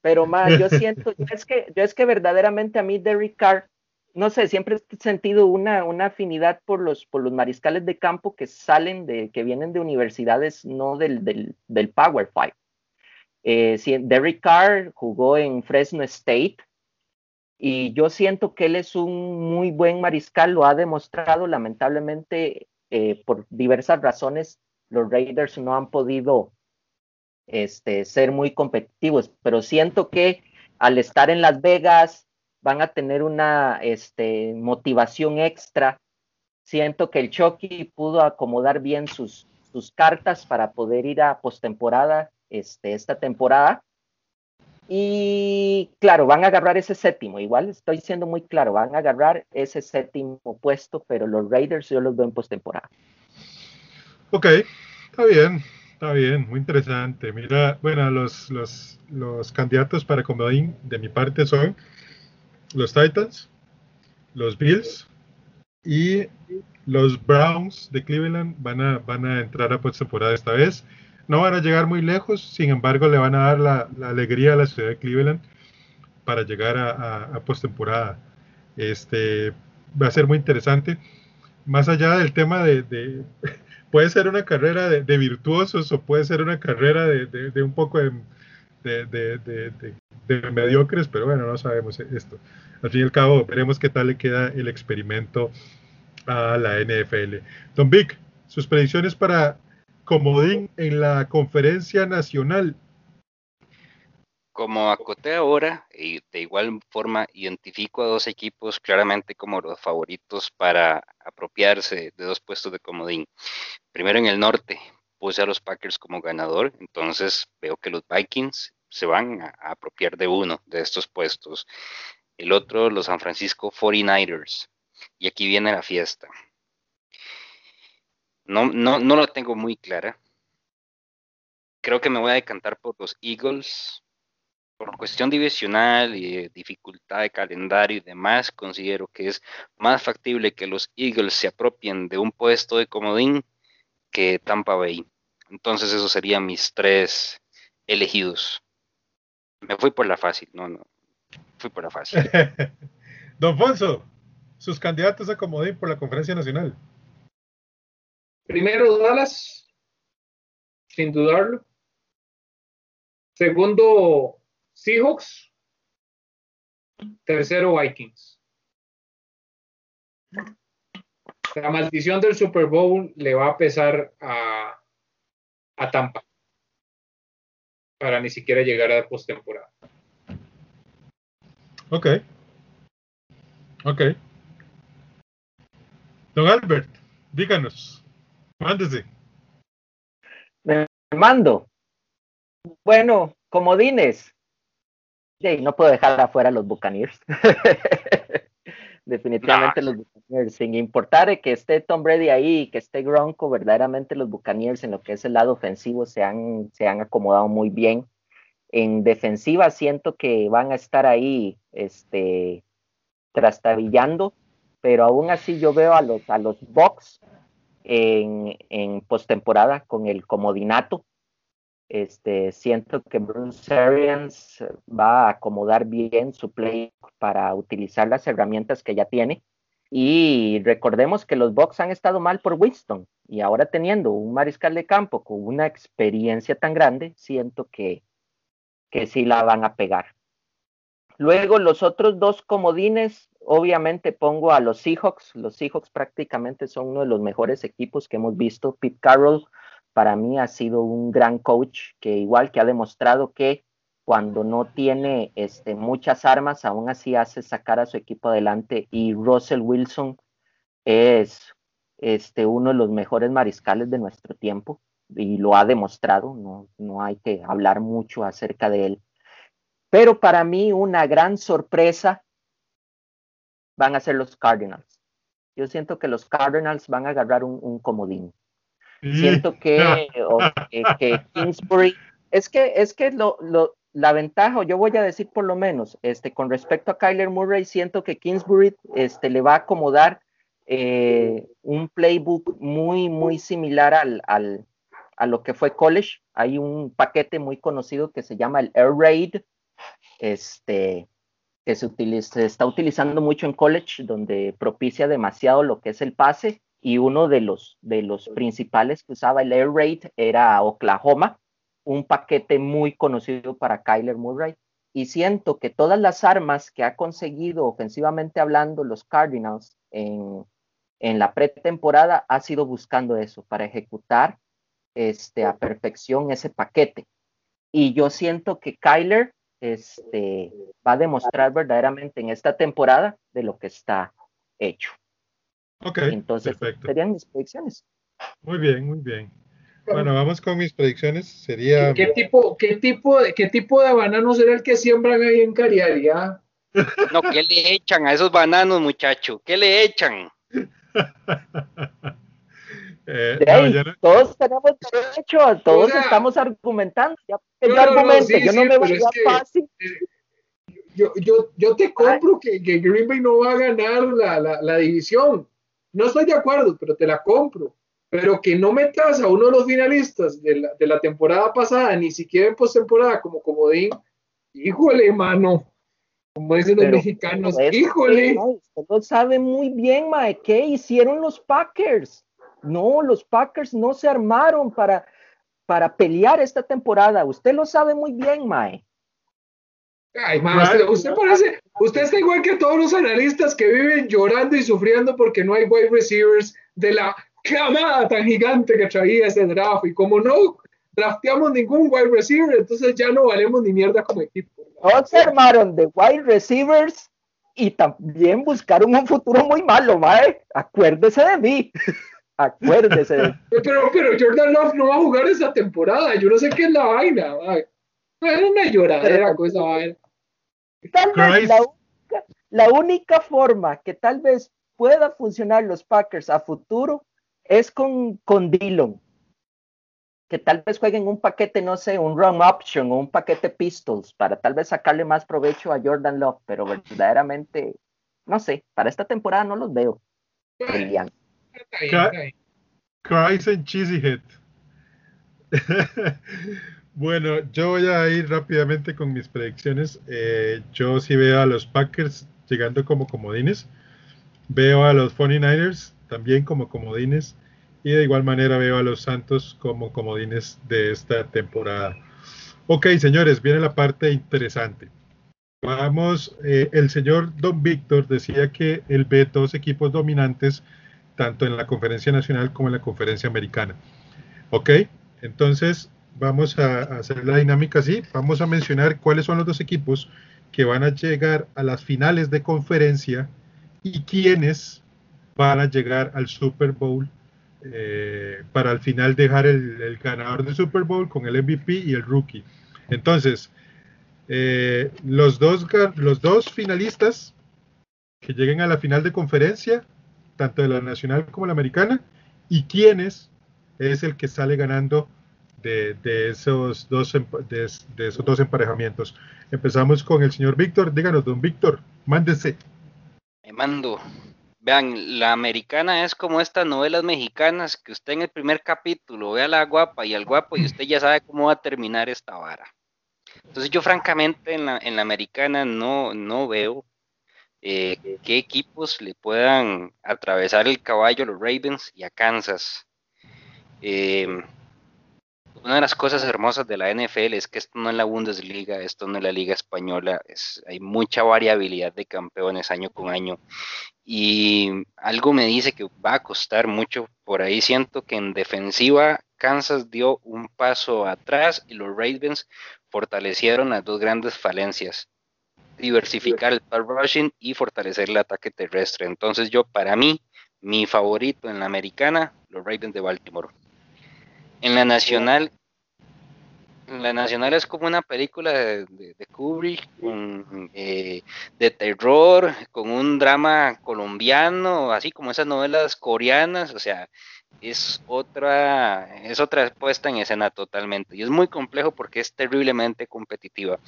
Pero más, yo siento, es que, yo es que verdaderamente a mí Derrick Carr no sé, siempre he sentido una, una afinidad por los, por los mariscales de campo que salen de, que vienen de universidades, no del, del, Power Five. Eh, Derek Carr jugó en Fresno State y yo siento que él es un muy buen mariscal, lo ha demostrado, lamentablemente eh, por diversas razones los Raiders no han podido este, ser muy competitivos, pero siento que al estar en Las Vegas, van a tener una este, motivación extra. Siento que el Chucky pudo acomodar bien sus, sus cartas para poder ir a postemporada este, esta temporada. Y claro, van a agarrar ese séptimo. Igual estoy siendo muy claro, van a agarrar ese séptimo puesto, pero los Raiders yo los veo en postemporada. Ok, está bien, está bien, muy interesante. Mira, bueno, los, los, los candidatos para comodín de mi parte son los Titans, los Bills y los Browns de Cleveland van a, van a entrar a postemporada esta vez. No van a llegar muy lejos, sin embargo, le van a dar la, alegría a la ciudad de Cleveland para llegar a, postemporada. Este, va a ser muy interesante. Más allá del tema de, puede ser una carrera de, virtuosos o puede ser una carrera de, un poco de, de, mediocres, pero bueno, no sabemos esto. Al fin y al cabo, veremos qué tal le queda el experimento a la NFL. Don Vic, sus predicciones para Comodín en la conferencia nacional. Como acoté ahora, y de igual forma identifico a dos equipos claramente como los favoritos para apropiarse de dos puestos de comodín. Primero en el norte, puse a los Packers como ganador, entonces veo que los Vikings se van a, apropiar de uno de estos puestos. El otro, los San Francisco 49ers. Y aquí viene la fiesta. No, no, no lo tengo muy clara. Creo que me voy a decantar por los Eagles. Por cuestión divisional y dificultad de calendario y demás, considero que es más factible que los Eagles se apropien de un puesto de comodín que Tampa Bay. Entonces esos serían mis tres elegidos. Me fui por la fácil, no, no. Fui por la fácil. Don Fonso, sus candidatos a comodín por la conferencia nacional. Primero Dallas, sin dudarlo. Segundo Seahawks. Tercero Vikings. La maldición del Super Bowl le va a pesar a, a Tampa para ni siquiera llegar a postemporada. Ok. Ok. Don Albert, díganos, mándese. Me mando. Bueno, comodines. no puedo dejar afuera los Buccaneers. Definitivamente los Buccaneers, sin importar que esté Tom Brady ahí, que esté Gronko, verdaderamente los Buccaneers en lo que es el lado ofensivo se han, se han acomodado muy bien. En defensiva siento que van a estar ahí este, trastabillando, pero aún así yo veo a los, a los Bucks en, en postemporada con el comodinato. Este, siento que Bruce Arians va a acomodar bien su play para utilizar las herramientas que ya tiene. Y recordemos que los Bucks han estado mal por Winston y ahora teniendo un mariscal de campo con una experiencia tan grande, siento que, que sí la van a pegar. Luego los otros dos comodines, obviamente pongo a los Seahawks. Los Seahawks prácticamente son uno de los mejores equipos que hemos visto. Pete Carroll para mí ha sido un gran coach que igual que ha demostrado que cuando no tiene este, muchas armas, aún así hace sacar a su equipo adelante. Y Russell Wilson es este, uno de los mejores mariscales de nuestro tiempo y lo ha demostrado, no, no hay que hablar mucho acerca de él. Pero para mí una gran sorpresa van a ser los Cardinals. Yo siento que los Cardinals van a agarrar un, comodín. Siento que, que, Kingsbury, es que, es que lo, lo, la ventaja, yo voy a decir por lo menos, este, con respecto a Kyler Murray, siento que Kingsbury este, le va a acomodar eh, un playbook muy, muy similar al, al, a lo que fue college. Hay un paquete muy conocido que se llama el Air Raid, este, que se, utiliza, está utilizando mucho en college, donde propicia demasiado lo que es el pase, y uno de los, de los principales que usaba el Air Raid era Oklahoma, un paquete muy conocido para Kyler Murray. Y siento que todas las armas que ha conseguido ofensivamente hablando los Cardinals en, en la pretemporada ha sido buscando eso, para ejecutar este, a perfección ese paquete. Y yo siento que Kyler este, va a demostrar verdaderamente en esta temporada de lo que está hecho. Ok, Entonces, perfecto. serían mis predicciones. Muy bien, muy bien. Bueno, vamos con mis predicciones. Sería. ¿Qué, tipo, qué, tipo, de, ¿Qué tipo de banano será el que siembran ahí en Cariaria? No, ¿qué le echan a esos bananos, muchacho? ¿Qué le echan? Eh, todos tenemos derecho, todos estamos argumentando. Ya, yo no, me voy a fácil. Eh, yo, yo, yo te compro que, que, Green Bay no va a ganar la, la, la, división. No estoy de acuerdo, pero te la compro. Pero que no metas a uno de los finalistas de la, de la temporada pasada, ni siquiera en postemporada como comodín, híjole, mano. Como dicen los mexicanos, híjole. usted lo sabe muy bien, Mae, ¿qué hicieron los Packers? No, los Packers no se armaron para, para pelear esta temporada. Usted lo sabe muy bien, Mae. Ay, usted, parece, usted está igual que todos los analistas que viven llorando y sufriendo porque no hay wide receivers de la camada tan gigante que traía ese draft. Y como no drafteamos ningún wide receiver, entonces ya no valemos ni mierda como equipo. No se armaron de wide receivers y también buscaron un futuro muy malo, mae. Acuérdese de mí. Acuérdese. Pero, pero Jordan Love no va a jugar esa temporada. Yo no sé qué es la vaina. Es una lloradera con esa vaina. Tal vez la única, la única forma que tal vez pueda funcionar los Packers a futuro es con, con Dillon. Que tal vez jueguen un paquete, no sé, un run option o un paquete pistols para tal vez sacarle más provecho a Jordan Love, pero verdaderamente, no sé, para esta temporada no los veo brillando. Cries and Cheesy Head. Bueno, yo voy a ir rápidamente con mis predicciones. Eh, yo sí veo a los Packers llegando como comodines. Veo a los 49ers también como comodines. Y de igual manera veo a los Santos como comodines de esta temporada. Ok, señores, viene la parte interesante. Vamos, eh, el señor Don Víctor decía que él ve dos equipos dominantes tanto en la conferencia nacional como en la conferencia americana. ¿Ok? Entonces, vamos a, hacer la dinámica así. Vamos a mencionar cuáles son los dos equipos que van a llegar a las finales de conferencia y quiénes van a llegar al Super Bowl eh, para al final dejar el, ganador del Super Bowl con el MVP y el rookie. Entonces, eh, los, dos, los dos finalistas que lleguen a la final de conferencia, tanto de la nacional como la americana, y quiénes es el que sale ganando de, esos, dos, de, esos dos emparejamientos. Empezamos con el señor Víctor. Díganos, don Víctor, mándese. Me mando. Vean, la americana es como estas novelas mexicanas que usted en el primer capítulo ve a la guapa y al guapo y usted ya sabe cómo va a terminar esta vara. Entonces yo francamente en la, en la americana no, no veo eh, qué equipos le puedan atravesar el caballo a los Ravens y a Kansas. Eh, una de las cosas hermosas de la NFL es que esto no es la Bundesliga, esto no es la Liga Española, es, hay mucha variabilidad de campeones año con año y algo me dice que va a costar mucho. Por ahí siento que en defensiva Kansas dio un paso atrás y los Ravens fortalecieron las dos grandes falencias, diversificar el pass rushing y fortalecer el ataque terrestre. Entonces yo, para mí, mi favorito en la americana, los Ravens de Baltimore. En la nacional, la nacional es como una película de, Kubrick, eh, de terror, con un drama colombiano, así como esas novelas coreanas, o sea, es otra, es otra puesta en escena totalmente. Y es muy complejo porque es terriblemente competitiva.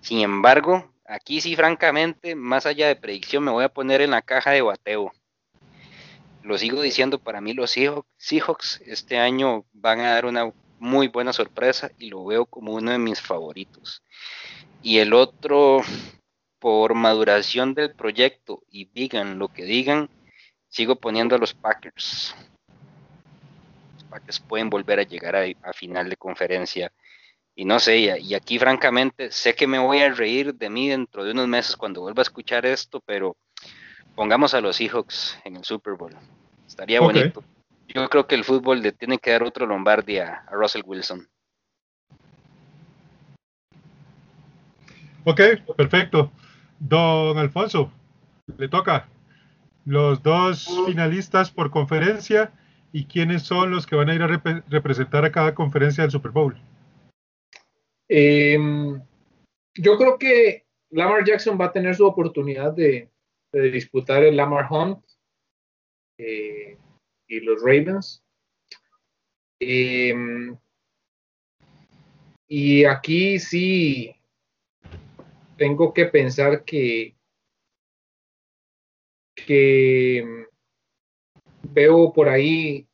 Sin embargo, aquí sí, francamente, más allá de predicción, me voy a poner en la caja de bateo lo sigo diciendo, para mí los Seahawks este año van a dar una muy buena sorpresa y lo veo como uno de mis favoritos. Y el otro, por maduración del proyecto y digan lo que digan, sigo poniendo a los Packers. Los Packers pueden volver a llegar a, final de conferencia. Y no sé, y aquí francamente sé que me voy a reír de mí dentro de unos meses cuando vuelva a escuchar esto, pero pongamos a los Seahawks en el Super Bowl. Estaría bonito. Yo creo que el fútbol le tiene que dar otro Lombardi a, Russell Wilson. Ok, perfecto. Don Alfonso, le toca los dos finalistas por conferencia y quiénes son los que van a ir a representar a cada conferencia del Super Bowl. Em, yo creo que Lamar Jackson va a tener su oportunidad de, de disputar el Lamar Hunt eh, y los Ravens. Em, y aquí sí tengo que pensar que, que veo por ahí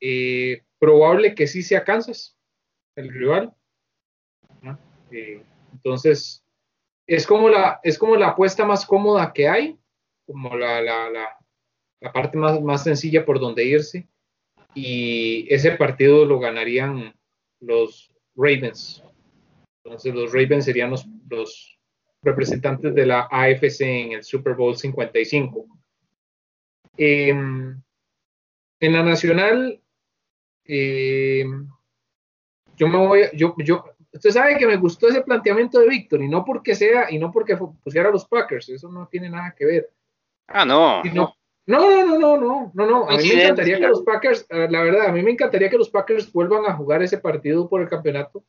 eh, probable que sí sea Kansas el rival. Eh, entonces, es como, la, es como la apuesta más cómoda que hay, como la, la, la parte más, más sencilla por donde irse. Y ese partido lo ganarían los Ravens. Entonces los Ravens serían los, representantes de la AFC en el Super Bowl 55. Em, en la nacional, em, yo me voy, yo, yo, usted sabe que me gustó ese planteamiento de Víctor y no porque sea, y no porque pusiera a los Packers, eso no tiene nada que ver. Ah, no. No, no, no, no, no, no, no. A mí me encantaría que los Packers, eh, la verdad, a mí me encantaría que los Packers vuelvan a jugar ese partido por el campeonato,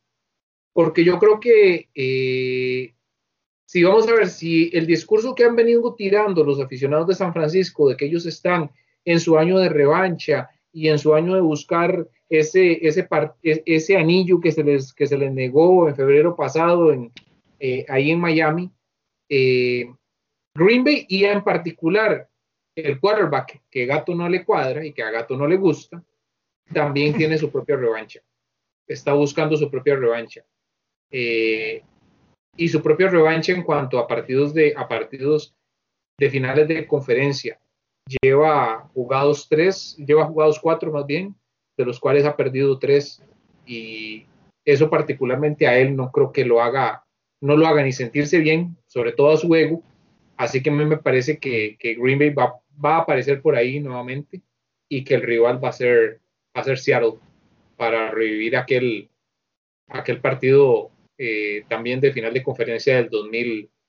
porque yo creo que eh, si vamos a ver si el discurso que han venido tirando los aficionados de San Francisco de que ellos están en su año de revancha y en su año de buscar ese, ese, e, ese anillo que se, les, que se les negó en febrero pasado en, eh, ahí en Miami, Green Bay y en particular el quarterback que Gato no le cuadra y que a Gato no le gusta, también tiene su propia revancha. Está buscando su propia revancha. Eh, y su propia revancha en cuanto a partidos de, a partidos de finales de conferencia. Lleva jugados tres, lleva jugados cuatro más bien, de los cuales ha perdido tres. Y eso particularmente a él no creo que lo haga, no lo haga ni sentirse bien, sobre todo a su ego, Así que a mí me parece que, Green Bay va, a aparecer por ahí nuevamente y que el rival va a ser, va a ser Seattle para revivir aquel, aquel partido eh, también de final de conferencia del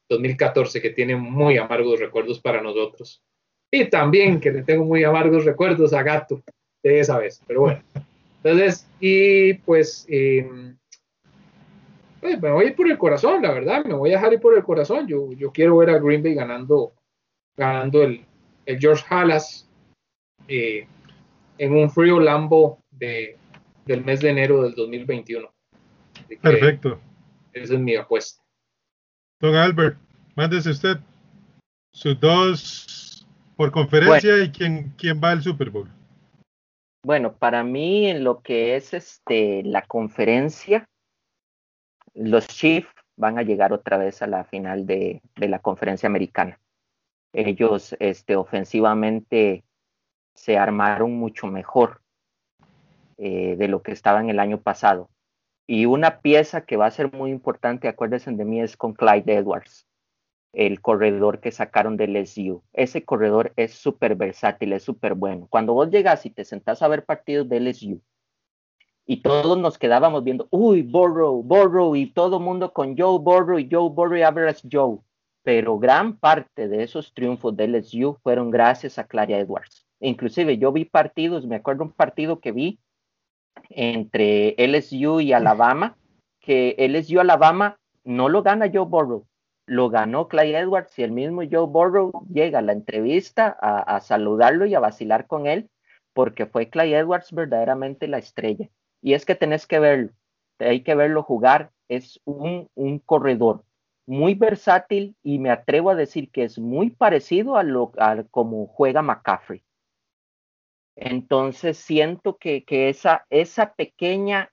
2014 que tiene muy amargos recuerdos para nosotros. Y también que le tengo muy amargos recuerdos a Gato de esa vez, pero bueno. Entonces, y pues em, pues me voy a ir por el corazón, la verdad, me voy a dejar ir por el corazón. Yo, yo quiero ver a Green Bay ganando, ganando el, el George Halas eh, en un frío Lambo de, del mes de enero del 2021. Perfecto. Esa es mi apuesta. Don Albert, mándese usted sus dos por conferencia y quién, quién va al Super Bowl. Bueno, para mí en lo que es este la conferencia, los Chiefs van a llegar otra vez a la final de, la conferencia americana. Ellos este, ofensivamente se armaron mucho mejor eh, de lo que estaban el año pasado. Y una pieza que va a ser muy importante, acuérdense de mí, es con Clyde Edwards, el corredor que sacaron del LSU. Ese corredor es súper versátil, es súper bueno. Cuando vos llegas y te sentás a ver partidos de LSU y todos nos quedábamos viendo, uy, Borrow, Borrow, y todo mundo con Joe Borrow y Joe Borrow y Average Joe. Pero gran parte de esos triunfos de LSU fueron gracias a Clyde Edwards. Inclusive yo vi partidos, me acuerdo un partido que vi entre LSU y Alabama, que LSU Alabama no lo gana Joe Burrow, lo ganó Clay Edwards y el mismo Joe Burrow llega a la entrevista a, saludarlo y a vacilar con él, porque fue Clay Edwards verdaderamente la estrella. Y es que tenés que verlo, hay que verlo jugar, es un, un corredor muy versátil y me atrevo a decir que es muy parecido a lo a como juega McCaffrey. Entonces siento que, esa, esa pequeña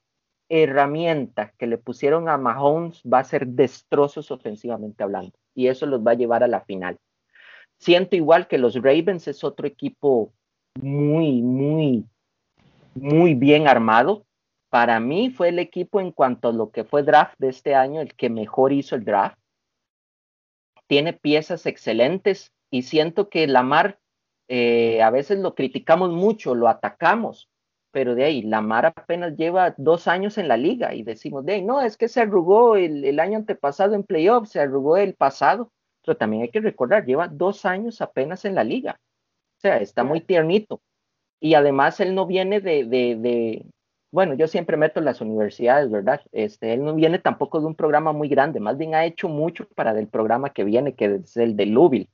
herramienta que le pusieron a Mahomes va a ser destrozos ofensivamente hablando y eso los va a llevar a la final. Siento igual que los Ravens es otro equipo muy, muy, muy bien armado. Para mí fue el equipo en cuanto a lo que fue draft de este año, el que mejor hizo el draft. Tiene piezas excelentes y siento que Lamar eh, a veces lo criticamos mucho, lo atacamos, pero de ahí, Lamar apenas lleva dos años en la liga y decimos, de ahí, no, es que se arrugó el, año antepasado en playoffs, se arrugó el pasado, pero también hay que recordar, lleva dos años apenas en la liga, o sea, está muy tiernito. Y además él no viene de, de, de bueno, yo siempre meto las universidades, ¿verdad? Este, él no viene tampoco de un programa muy grande, más bien ha hecho mucho para el programa que viene, que es el de Louisville.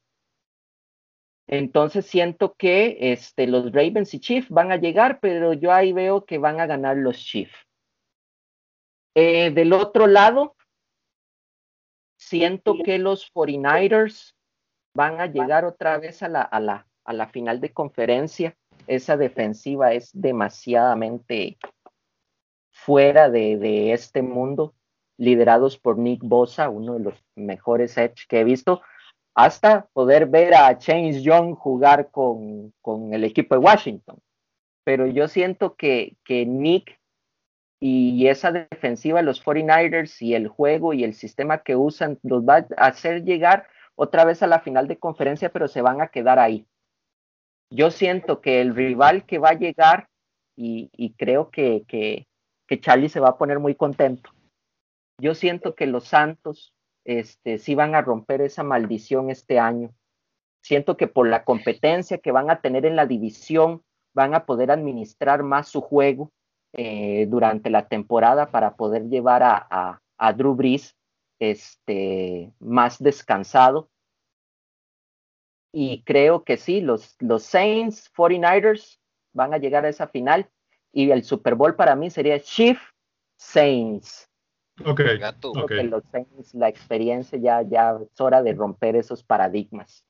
Entonces siento que este, los Ravens y Chiefs van a llegar, pero yo ahí veo que van a ganar los Chiefs. Eh, del otro lado, siento que los 49ers van a llegar otra vez a la, a la, a la final de conferencia. Esa defensiva es demasiadamente fuera de, de este mundo, liderados por Nick Bosa, uno de los mejores edge que he visto hasta poder ver a James Young jugar con, el equipo de Washington. Pero yo siento que, que Nick y esa defensiva de los 49ers y el juego y el sistema que usan los va a hacer llegar otra vez a la final de conferencia, pero se van a quedar ahí. Yo siento que el rival que va a llegar, y, creo que, que, que Charlie se va a poner muy contento, yo siento que los Santos este, sí van a romper esa maldición este año. Siento que por la competencia que van a tener en la división, van a poder administrar más su juego eh, durante la temporada para poder llevar a, a, Drew Brees este, más descansado. Y creo que sí, los, los Saints, 49ers van a llegar a esa final. Y el Super Bowl para mí sería Chief Saints. Ok. los la experiencia ya, ya es hora de romper esos paradigmas.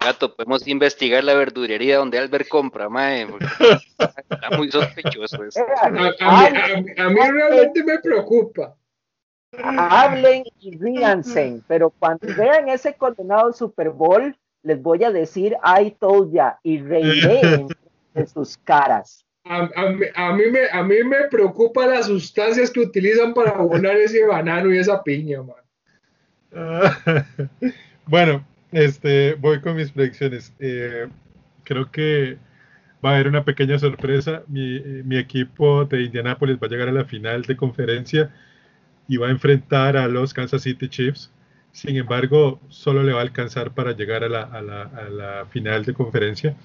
Gato, podemos investigar la verdurería donde Albert compra, mae. Está muy sospechoso eso. A, mí, realmente me preocupa. Hablen y ríanse, pero cuando vean ese condenado Super Bowl, les voy a decir I told ya y reiré en sus caras. A, mí me, a mí me preocupa las sustancias que utilizan para abonar ese banano y esa piña, man. bueno, este, voy con mis predicciones. Eh, creo que va a haber una pequeña sorpresa. Mi, mi, equipo de Indianapolis va a llegar a la final de conferencia y va a enfrentar a los Kansas City Chiefs. Sin embargo, solo le va a alcanzar para llegar a la, a la, a la final de conferencia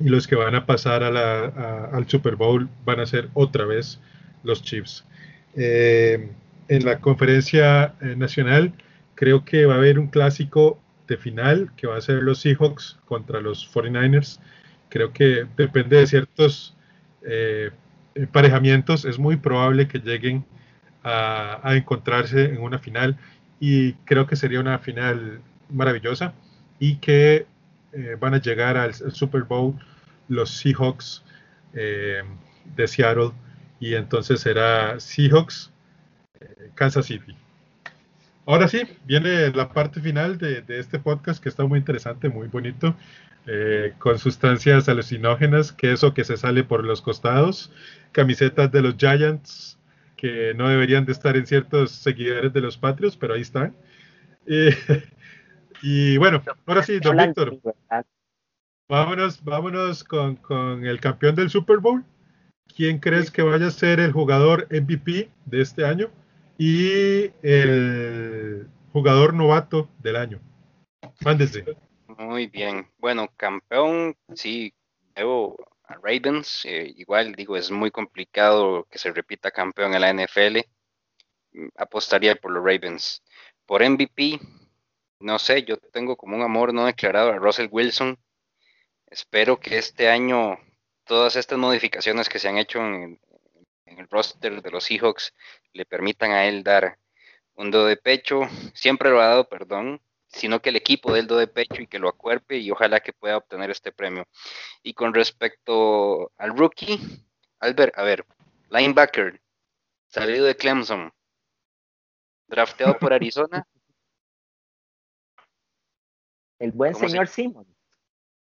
y los que van a pasar al Super Bowl van a ser otra vez los Chiefs. Eh, en la conferencia eh, nacional creo que va a haber un clásico de final, que va a ser los Seahawks contra los 49ers. Creo que depende de ciertos eh, emparejamientos, es muy probable que lleguen a, encontrarse en una final y creo que sería una final maravillosa y que eh, van a llegar al, Super Bowl los Seahawks eh, de Seattle y entonces será Seahawks Kansas City. Ahora sí, viene la parte final de, este podcast que está muy interesante, muy bonito, eh, con sustancias alucinógenas, queso que se sale por los costados, camisetas de los Giants que no deberían de estar en ciertos seguidores de los Patrios, pero ahí están. Y bueno, ahora sí, don Víctor, vámonos, vámonos con, con el campeón del Super Bowl. ¿Quién crees que vaya a ser el jugador MVP de este año? y el jugador novato del año. Mándese. Muy bien. Bueno, campeón, sí, veo a Ravens. Eh, igual digo, es muy complicado que se repita campeón en la NFL. Apostaría por los Ravens. Por MVP, no sé, yo tengo como un amor no declarado a Russell Wilson. Espero que este año todas estas modificaciones que se han hecho en, en el roster de los Seahawks le permitan a él dar un do de pecho, siempre lo ha dado, perdón, sino que el equipo del do de pecho y que lo acuerpe y ojalá que pueda obtener este premio. Y con respecto al rookie, Albert, a ver, linebacker, salido de Clemson, drafteado por Arizona. El buen señor Simon.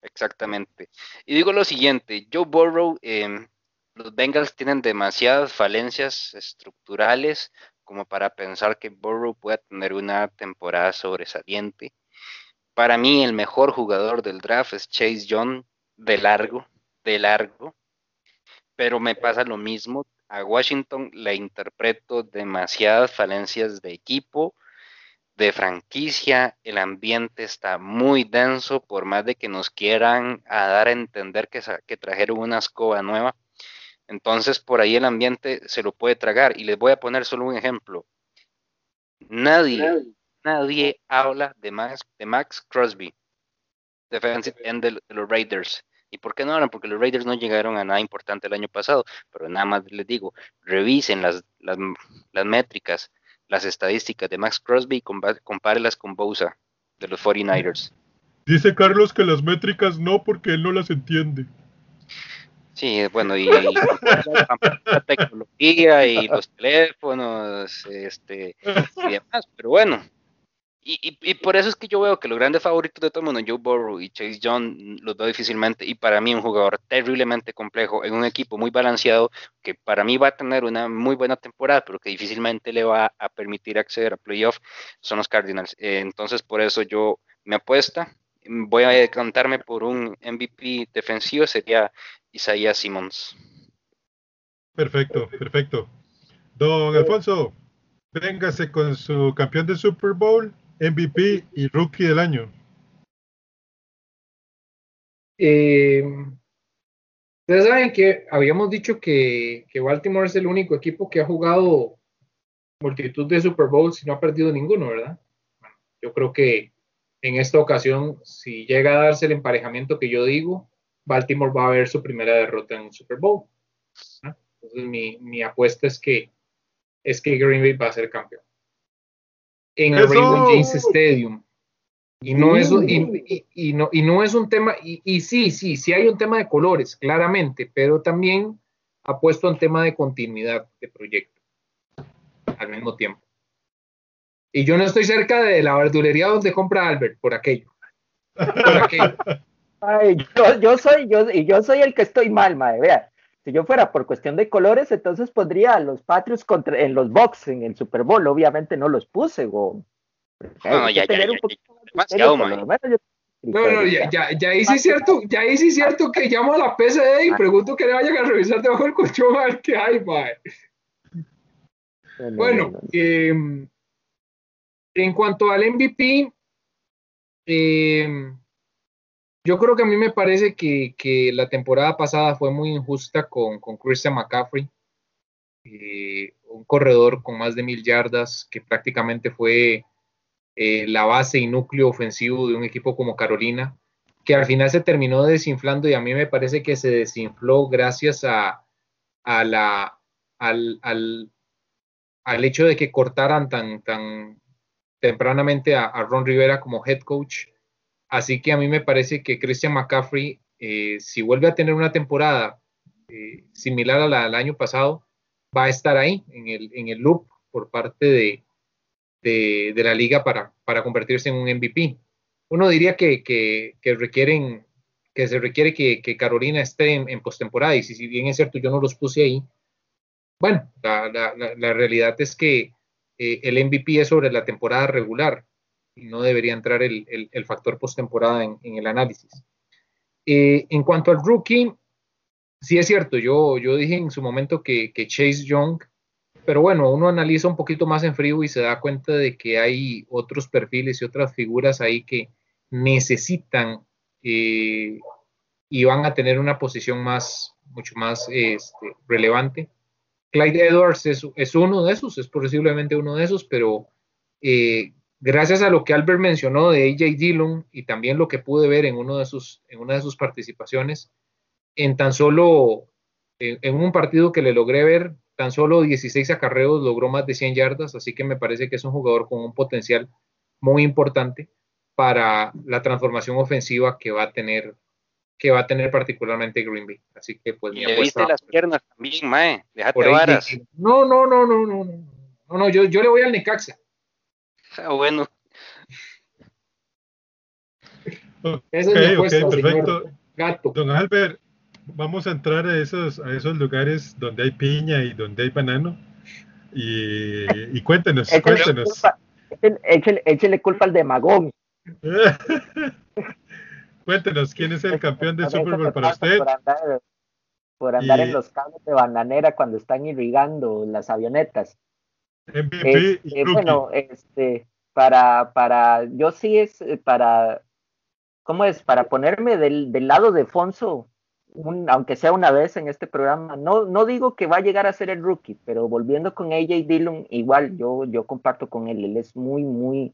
Exactamente. Y digo lo siguiente, Joe Burrow eh, los Bengals tienen demasiadas falencias estructurales como para pensar que Burrow pueda tener una temporada sobresaliente. Para mí el mejor jugador del draft es Chase Young, de largo, de largo. Pero me pasa lo mismo. A Washington le interpreto demasiadas falencias de equipo, de franquicia. El ambiente está muy denso, por más de que nos quieran a dar a entender que, que trajeron una escoba nueva entonces por ahí el ambiente se lo puede tragar. Y les voy a poner solo un ejemplo. Nadie, nadie habla de Max, de Max Crosby, defensive end de, los Raiders. ¿Y por qué no hablan? Porque los Raiders no llegaron a nada importante el año pasado. Pero nada más les digo, revisen las, las, métricas, las estadísticas de Max Crosby y compárelas con Bosa de los 49ers. Dice Carlos que las métricas no porque él no las entiende. Sí, bueno, y, la tecnología y los teléfonos, este, y demás, pero bueno. Y, y, por eso es que yo veo que los grandes favoritos de todo el mundo, Joe Burrow y Chase Young, los veo difícilmente. Y para mí, un jugador terriblemente complejo en un equipo muy balanceado, que para mí va a tener una muy buena temporada, pero que difícilmente le va a permitir acceder a playoff, son los Cardinals. Eh, entonces, por eso yo me apuesta voy a decantarme por un MVP defensivo, sería Isaías Simmons. Perfecto, perfecto. Don Alfonso, véngase con su campeón de Super Bowl, MVP y rookie del año. Eh, ustedes saben que habíamos dicho que, que, Baltimore es el único equipo que ha jugado multitud de Super Bowls y no ha perdido ninguno, ¿verdad? Bueno, yo creo que en esta ocasión, si llega a darse el emparejamiento que yo digo, Baltimore va a ver su primera derrota en un Super Bowl. Entonces mi, apuesta es que, es que Green Bay va a ser campeón. En el Raymond James Stadium. Y no, es, y, no, y no es un tema, y, sí, sí, sí hay un tema de colores, claramente, pero también apuesto a un tema de continuidad de proyecto al mismo tiempo. Y yo no estoy cerca de la verdulería donde compra Albert, por aquello. Por aquello. Ay, yo, soy, yo, y yo soy el que estoy mal, madre. Vea, si yo fuera por cuestión de colores, entonces pondría a los Patriots contra, en los box en el Super Bowl. Obviamente no los puse, go. No, ya, ya, ya, No, no, ya, ya, ya ahí sí es cierto, ya ahí sí es cierto que llamo a la PCD y ah. pregunto que le vayan a revisar debajo del colchón a ver qué hay, mae. Bueno, eh, en cuanto al MVP, eh, yo creo que a mí me parece que, la temporada pasada fue muy injusta con, con Christian McCaffrey, eh, un corredor con más de mil yardas que prácticamente fue eh, la base y núcleo ofensivo de un equipo como Carolina, que al final se terminó desinflando y a mí me parece que se desinfló gracias a, la, al, hecho de que cortaran tan, tan tempranamente a, Ron Rivera como head coach. Así que a mí me parece que Christian McCaffrey, eh, si vuelve a tener una temporada eh, similar a la del año pasado, va a estar ahí en el, en el loop por parte de, de, la liga para, para, convertirse en un MVP. Uno diría que, que, requieren, que se requiere que, Carolina esté en, postemporada, y si, bien es cierto, yo no los puse ahí. Bueno, la, la, realidad es que eh, el MVP es sobre la temporada regular no debería entrar el, el, factor postemporada en, en el análisis. Eh, en cuanto al rookie, sí es cierto, yo, yo dije en su momento que, que, Chase Young, pero bueno, uno analiza un poquito más en frío y se da cuenta de que hay otros perfiles y otras figuras ahí que necesitan eh, y van a tener una posición más, mucho más este, relevante. Clyde Edwards es, uno de esos, es posiblemente uno de esos, pero eh, gracias a lo que Albert mencionó de AJ Dillon y también lo que pude ver en, uno de sus, en una de sus participaciones, en tan solo, en, un partido que le logré ver, tan solo 16 acarreos logró más de 100 yardas, así que me parece que es un jugador con un potencial muy importante para la transformación ofensiva que va a tener que va a tener particularmente Green Bay. Así que pues y le las piernas también, mae, déjate varas. No, no, no, no, no, no, no, yo, yo le voy al Necaxa. Ah, bueno. Esa es okay, perfecto. Gato. Don Albert, vamos a entrar a esos, a esos lugares donde hay piña y donde hay banano. Y, y cuéntenos, cuéntenos. échele, culpa al de Magón. cuéntenos, ¿quién es el campeón del Super Bowl para usted? Por andar, en los cables de bananera cuando están irrigando las avionetas. MVP este, bueno, este, para, para, yo sí es eh, para, ¿cómo es? Para ponerme del, del lado de Fonso, aunque sea una vez en este programa, no, no digo que va a llegar a ser el rookie, pero volviendo con AJ Dillon, igual yo, yo comparto con él, él es muy, muy,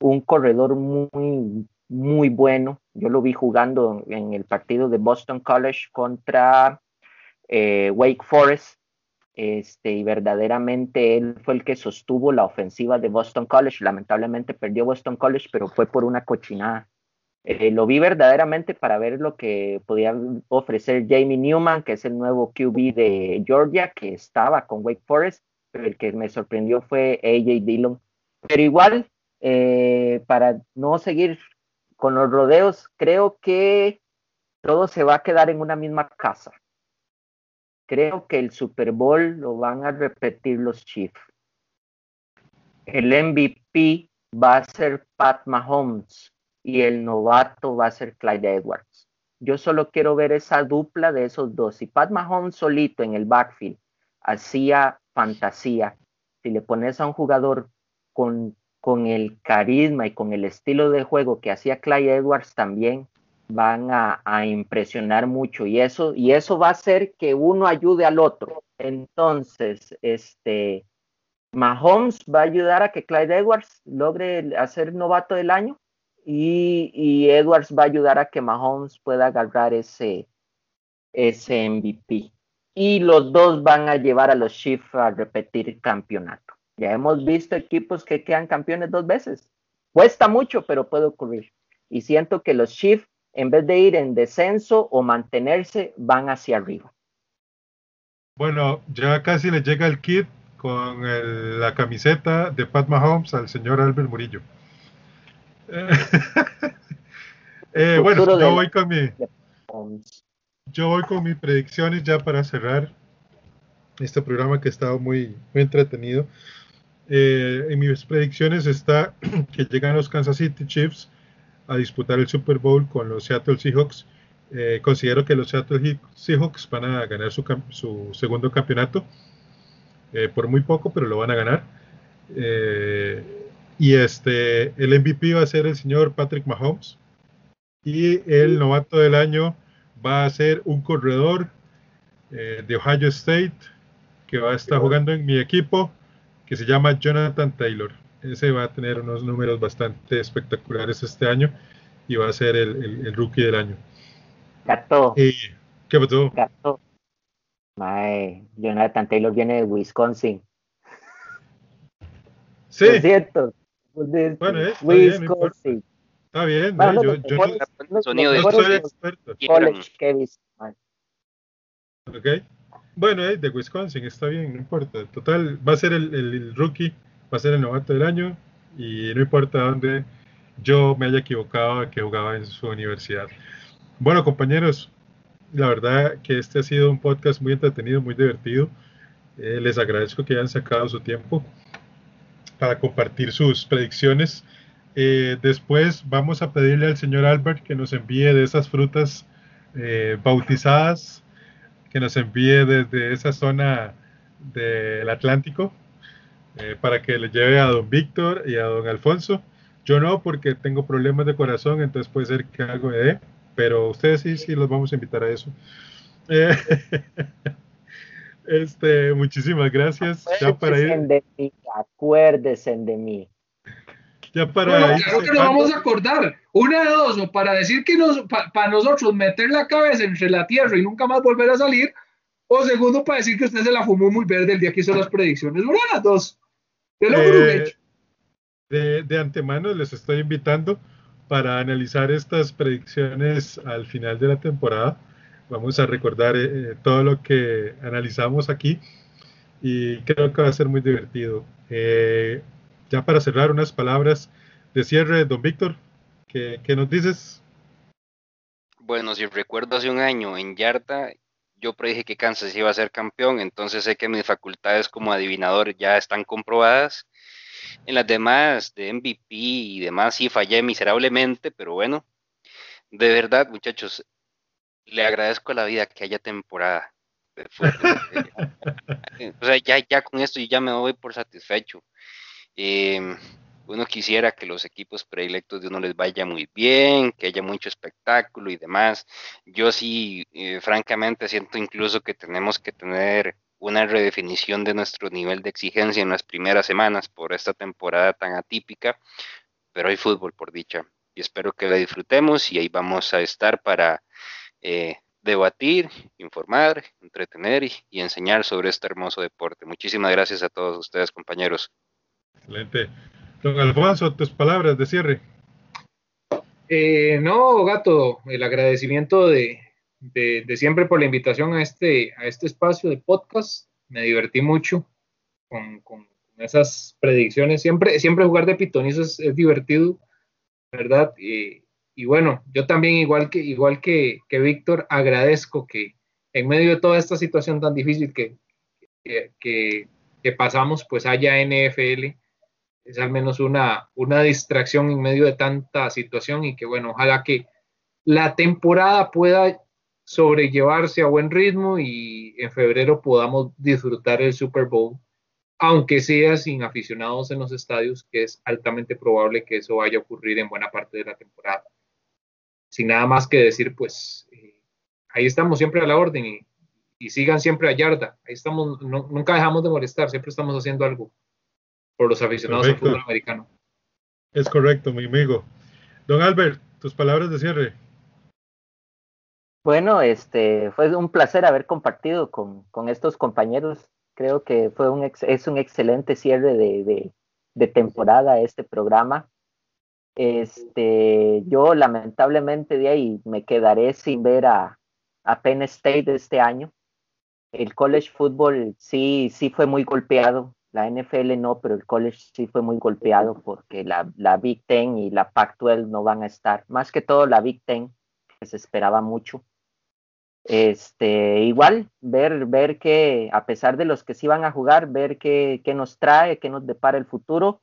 un corredor muy, muy bueno. Yo lo vi jugando en el partido de Boston College contra eh, Wake Forest. Este, y verdaderamente él fue el que sostuvo la ofensiva de Boston College. Lamentablemente perdió Boston College, pero fue por una cochinada. Eh, lo vi verdaderamente para ver lo que podía ofrecer Jamie Newman, que es el nuevo QB de Georgia, que estaba con Wake Forest, pero el que me sorprendió fue AJ Dillon. Pero igual, eh, para no seguir con los rodeos, creo que todo se va a quedar en una misma casa. Creo que el Super Bowl lo van a repetir los Chiefs. El MVP va a ser Pat Mahomes y el novato va a ser Clyde Edwards. Yo solo quiero ver esa dupla de esos dos. Si Pat Mahomes solito en el backfield hacía fantasía, si le pones a un jugador con, con el carisma y con el estilo de juego que hacía Clyde Edwards también, van a, impresionar mucho y eso, y eso va a hacer que uno ayude al otro. Entonces, este, Mahomes va a ayudar a que Clyde Edwards logre hacer novato del año y, Edwards va a ayudar a que Mahomes pueda agarrar ese, ese MVP. Y los dos van a llevar a los Chiefs a repetir campeonato. Ya hemos visto equipos que quedan campeones dos veces. Cuesta mucho, pero puede ocurrir. Y siento que los Chiefs, en vez de ir en descenso o mantenerse, van hacia arriba. Bueno, ya casi le llega el kit con la camiseta de Pat Mahomes al señor Albert Murillo. Eh, bueno, yo voy con mi. Yo voy con mis predicciones ya para cerrar este programa que ha estado muy, muy entretenido. Eh, en mis predicciones está que llegan los Kansas City Chiefs a disputar el Super Bowl con los Seattle Seahawks. Eh, considero que los Seattle Seahawks van a ganar su, su segundo campeonato por muy poco, pero lo van a ganar. Y este, el MVP va a ser el señor Patrick Mahomes. Y el novato del año va a ser un corredor eh, de Ohio State que va a estar jugando en mi equipo, que se llama Jonathan Taylor. Ese va a tener unos números bastante espectaculares este año y va a ser el, rookie del año. Gato. ¿Qué pasó? Gato. Mae, Jonathan Taylor viene de Wisconsin. Sí. Lo siento. Bueno, es, Wisconsin. Está bien, bueno, yo, yo, no, sonido de soy experto. College que Ok. Bueno, es de Wisconsin, está bien, no importa. Total, va a ser el, el, rookie, va a ser el novato del año y no importa dónde yo me haya equivocado que jugaba en su universidad. Bueno, compañeros, la verdad que este ha sido un podcast muy entretenido, muy divertido. Eh, les agradezco que hayan sacado su tiempo para compartir sus predicciones. Eh, después vamos a pedirle al señor Albert que nos envíe de esas frutas eh, bautizadas, que nos envíe desde esa zona del Atlántico para que le lleve a don Víctor y a don Alfonso. Yo no, porque tengo problemas de corazón, entonces puede ser que algo me dé pero ustedes sí, sí los vamos a invitar a eso. Eh, este, muchísimas gracias. ya para ir. De mí, acuérdense de mí. Ya para claro que nos vamos a acordar. Una de dos, o para decir que nos, para nosotros meter la cabeza entre la tierra y nunca más volver a salir, o segundo, para decir que usted se la fumó muy verde el día que hizo las predicciones. Una de las dos. Eh, de, de antemano les estoy invitando para analizar estas predicciones al final de la temporada. Vamos a recordar eh, eh, todo lo que analizamos aquí y creo que va a ser muy divertido. Eh, ya para cerrar, unas palabras de cierre, don Víctor, ¿qué, nos dices? Bueno, si recuerdo hace un año en Yarta, yo predije que Kansas iba a ser campeón, entonces sé que mis facultades como adivinador ya están comprobadas en las demás, de MVP y demás, sí fallé miserablemente, pero bueno, de verdad, muchachos, le agradezco a la vida que haya temporada. o sea, ya, ya con esto ya me doy por satisfecho. Em, uno quisiera que los equipos predilectos de uno les vaya muy bien, que haya mucho espectáculo y demás. Yo sí, eh, francamente, siento incluso que tenemos que tener una redefinición de nuestro nivel de exigencia en las primeras semanas por esta temporada tan atípica, pero hay fútbol por dicha y espero que la disfrutemos y ahí vamos a estar para eh, debatir, informar, entretener y, enseñar sobre este hermoso deporte. Muchísimas gracias a todos ustedes, compañeros. Excelente. Don Alfonso, tus palabras de cierre. Eh, no, gato, el agradecimiento de, siempre por la invitación a este, a este espacio de podcast. Me divertí mucho con, con esas predicciones. Siempre, siempre jugar de pitonizo es, es divertido, ¿verdad? Y, y, bueno, yo también, igual que, igual que, que Víctor, agradezco que en medio de toda esta situación tan difícil que, que, que, pasamos, pues haya NFL. Es al menos una, una distracción en medio de tanta situación y que bueno, ojalá que la temporada pueda sobrellevarse a buen ritmo y en febrero podamos disfrutar el Super Bowl, aunque sea sin aficionados en los estadios, que es altamente probable que eso vaya a ocurrir en buena parte de la temporada. Sin nada más que decir, pues eh, ahí estamos siempre a la orden y, sigan siempre a yarda. Ahí estamos, nunca dejamos de molestar, siempre estamos haciendo algo por los aficionados al fútbol americano. Es correcto, mi amigo. Don Albert, tus palabras de cierre. Bueno, este fue un placer haber compartido con, con estos compañeros. Creo que fue un es un excelente cierre de, de, de, temporada este programa. Este, yo lamentablemente de ahí me quedaré sin ver a, a Penn State este año. El college football sí, sí fue muy golpeado. La NFL no, pero el college sí fue muy golpeado porque la, la Big Ten y la Pac-12 no van a estar. Más que todo la Big Ten, que se esperaba mucho este, igual, ver, ver que a pesar de los que sí van a jugar, ver qué, nos trae, qué nos depara el futuro.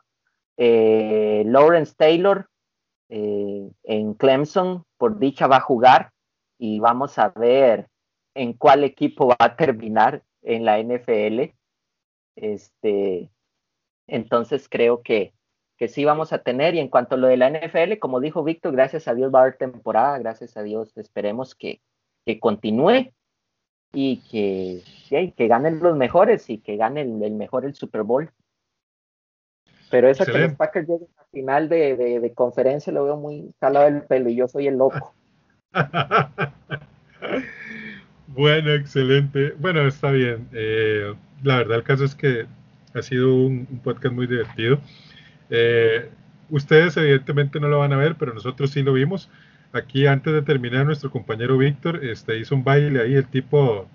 Eh, Lawrence Taylor eh, en Clemson, por dicha, va a jugar y vamos a ver en cuál equipo va a terminar en la NFL. Este, entonces creo que, que sí vamos a tener. Y en cuanto a lo de la NFL, como dijo Víctor, gracias a Dios va a haber temporada, gracias a Dios esperemos que, que continúe y que, que ganen los mejores y que gane el, mejor el Super Bowl. Pero eso que los Packers lleguen a final de, de, conferencia lo veo muy calado del pelo y yo soy el loco. bueno, excelente. Bueno, está bien. Eh, la verdad, el caso es que ha sido un, podcast muy divertido. Eh, ustedes evidentemente no lo van a ver, pero nosotros sí lo vimos. Aquí antes de terminar, nuestro compañero Víctor este, hizo un baile ahí, el tipo,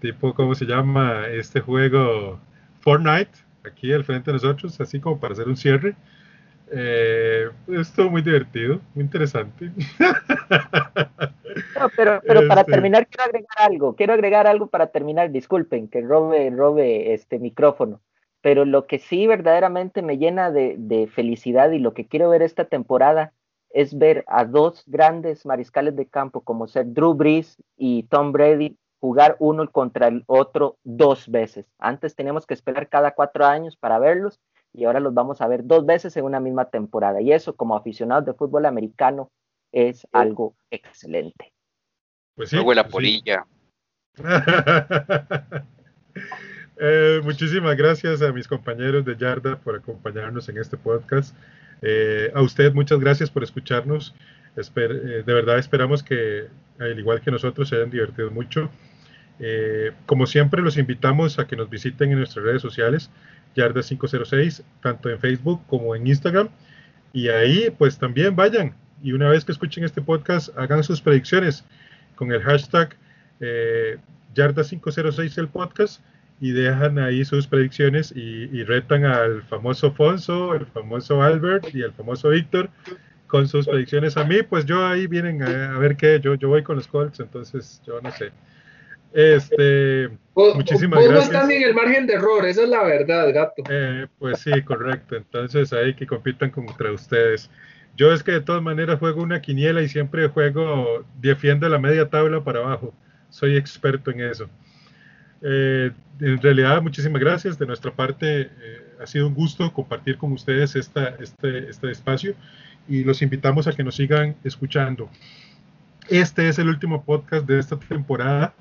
tipo, ¿cómo se llama? Este juego Fortnite, aquí al frente de nosotros, así como para hacer un cierre. Eh, estuvo muy divertido, muy interesante. pero, pero para este terminar quiero agregar algo, quiero agregar algo para terminar, disculpen que robe, robe este micrófono, pero lo que sí verdaderamente me llena de, de felicidad y lo que quiero ver esta temporada es ver a dos grandes mariscales de campo como ser Drew Brees y Tom Brady jugar uno contra el otro dos veces. Antes teníamos que esperar cada cuatro años para verlos y ahora los vamos a ver dos veces en una misma temporada. Y eso, como aficionados de fútbol americano, es algo excelente. Pues sí, Luego la pues polilla. Eh, muchísimas gracias a mis compañeros de Yarda por acompañarnos en este podcast. Eh, a usted, muchas gracias por escucharnos. Eh, de verdad esperamos que, al igual que nosotros, se hayan divertido mucho. Como siempre, los invitamos a que nos visiten en nuestras redes sociales. Yarda 506, tanto en Facebook como en Instagram. Y ahí, pues también vayan. Y una vez que escuchen este podcast, hagan sus predicciones con el hashtag eh, Yarda 506 el podcast y dejan ahí sus predicciones y, retan al famoso Fonso, el famoso Albert y el famoso Víctor con sus predicciones a mí, pues yo ahí vienen a, a ver qué, yo, yo voy con los Colts, entonces yo no sé. Este, muchísimas gracias. están en el margen de error, esa es la verdad, gato. Eh, pues sí, correcto. Entonces ahí que compitan contra ustedes. Yo es que de todas maneras juego una quiniela y siempre juego, defiendo la media tabla para abajo. Soy experto en eso. Eh, en realidad, muchísimas gracias. De nuestra parte, eh, ha sido un gusto compartir con ustedes esta, este, este espacio y los invitamos a que nos sigan escuchando. Este es el último podcast de esta temporada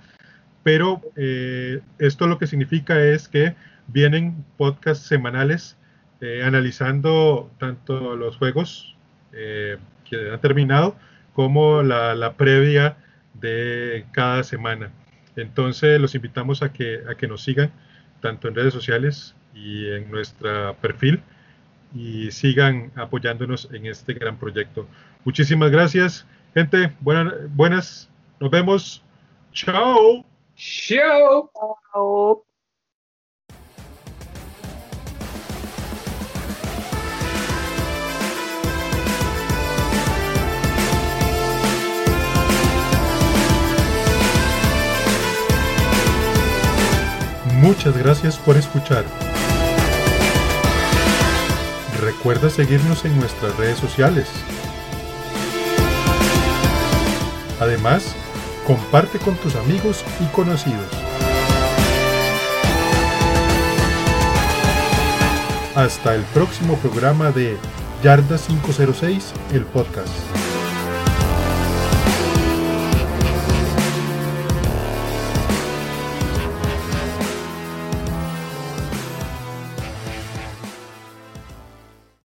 pero eh, esto lo que significa es que vienen podcasts semanales eh, analizando tanto los juegos eh, que han terminado como la, previa de cada semana. Entonces los invitamos a que, a que nos sigan tanto en redes sociales y en nuestro perfil y sigan apoyándonos en este gran proyecto. Muchísimas gracias, gente. Buenas, buenas. Nos vemos. Chao. Show. Muchas gracias por escuchar. Recuerda seguirnos en nuestras redes sociales. Además, comparte con tus amigos y conocidos. Hasta el próximo programa de Yarda 506, el podcast.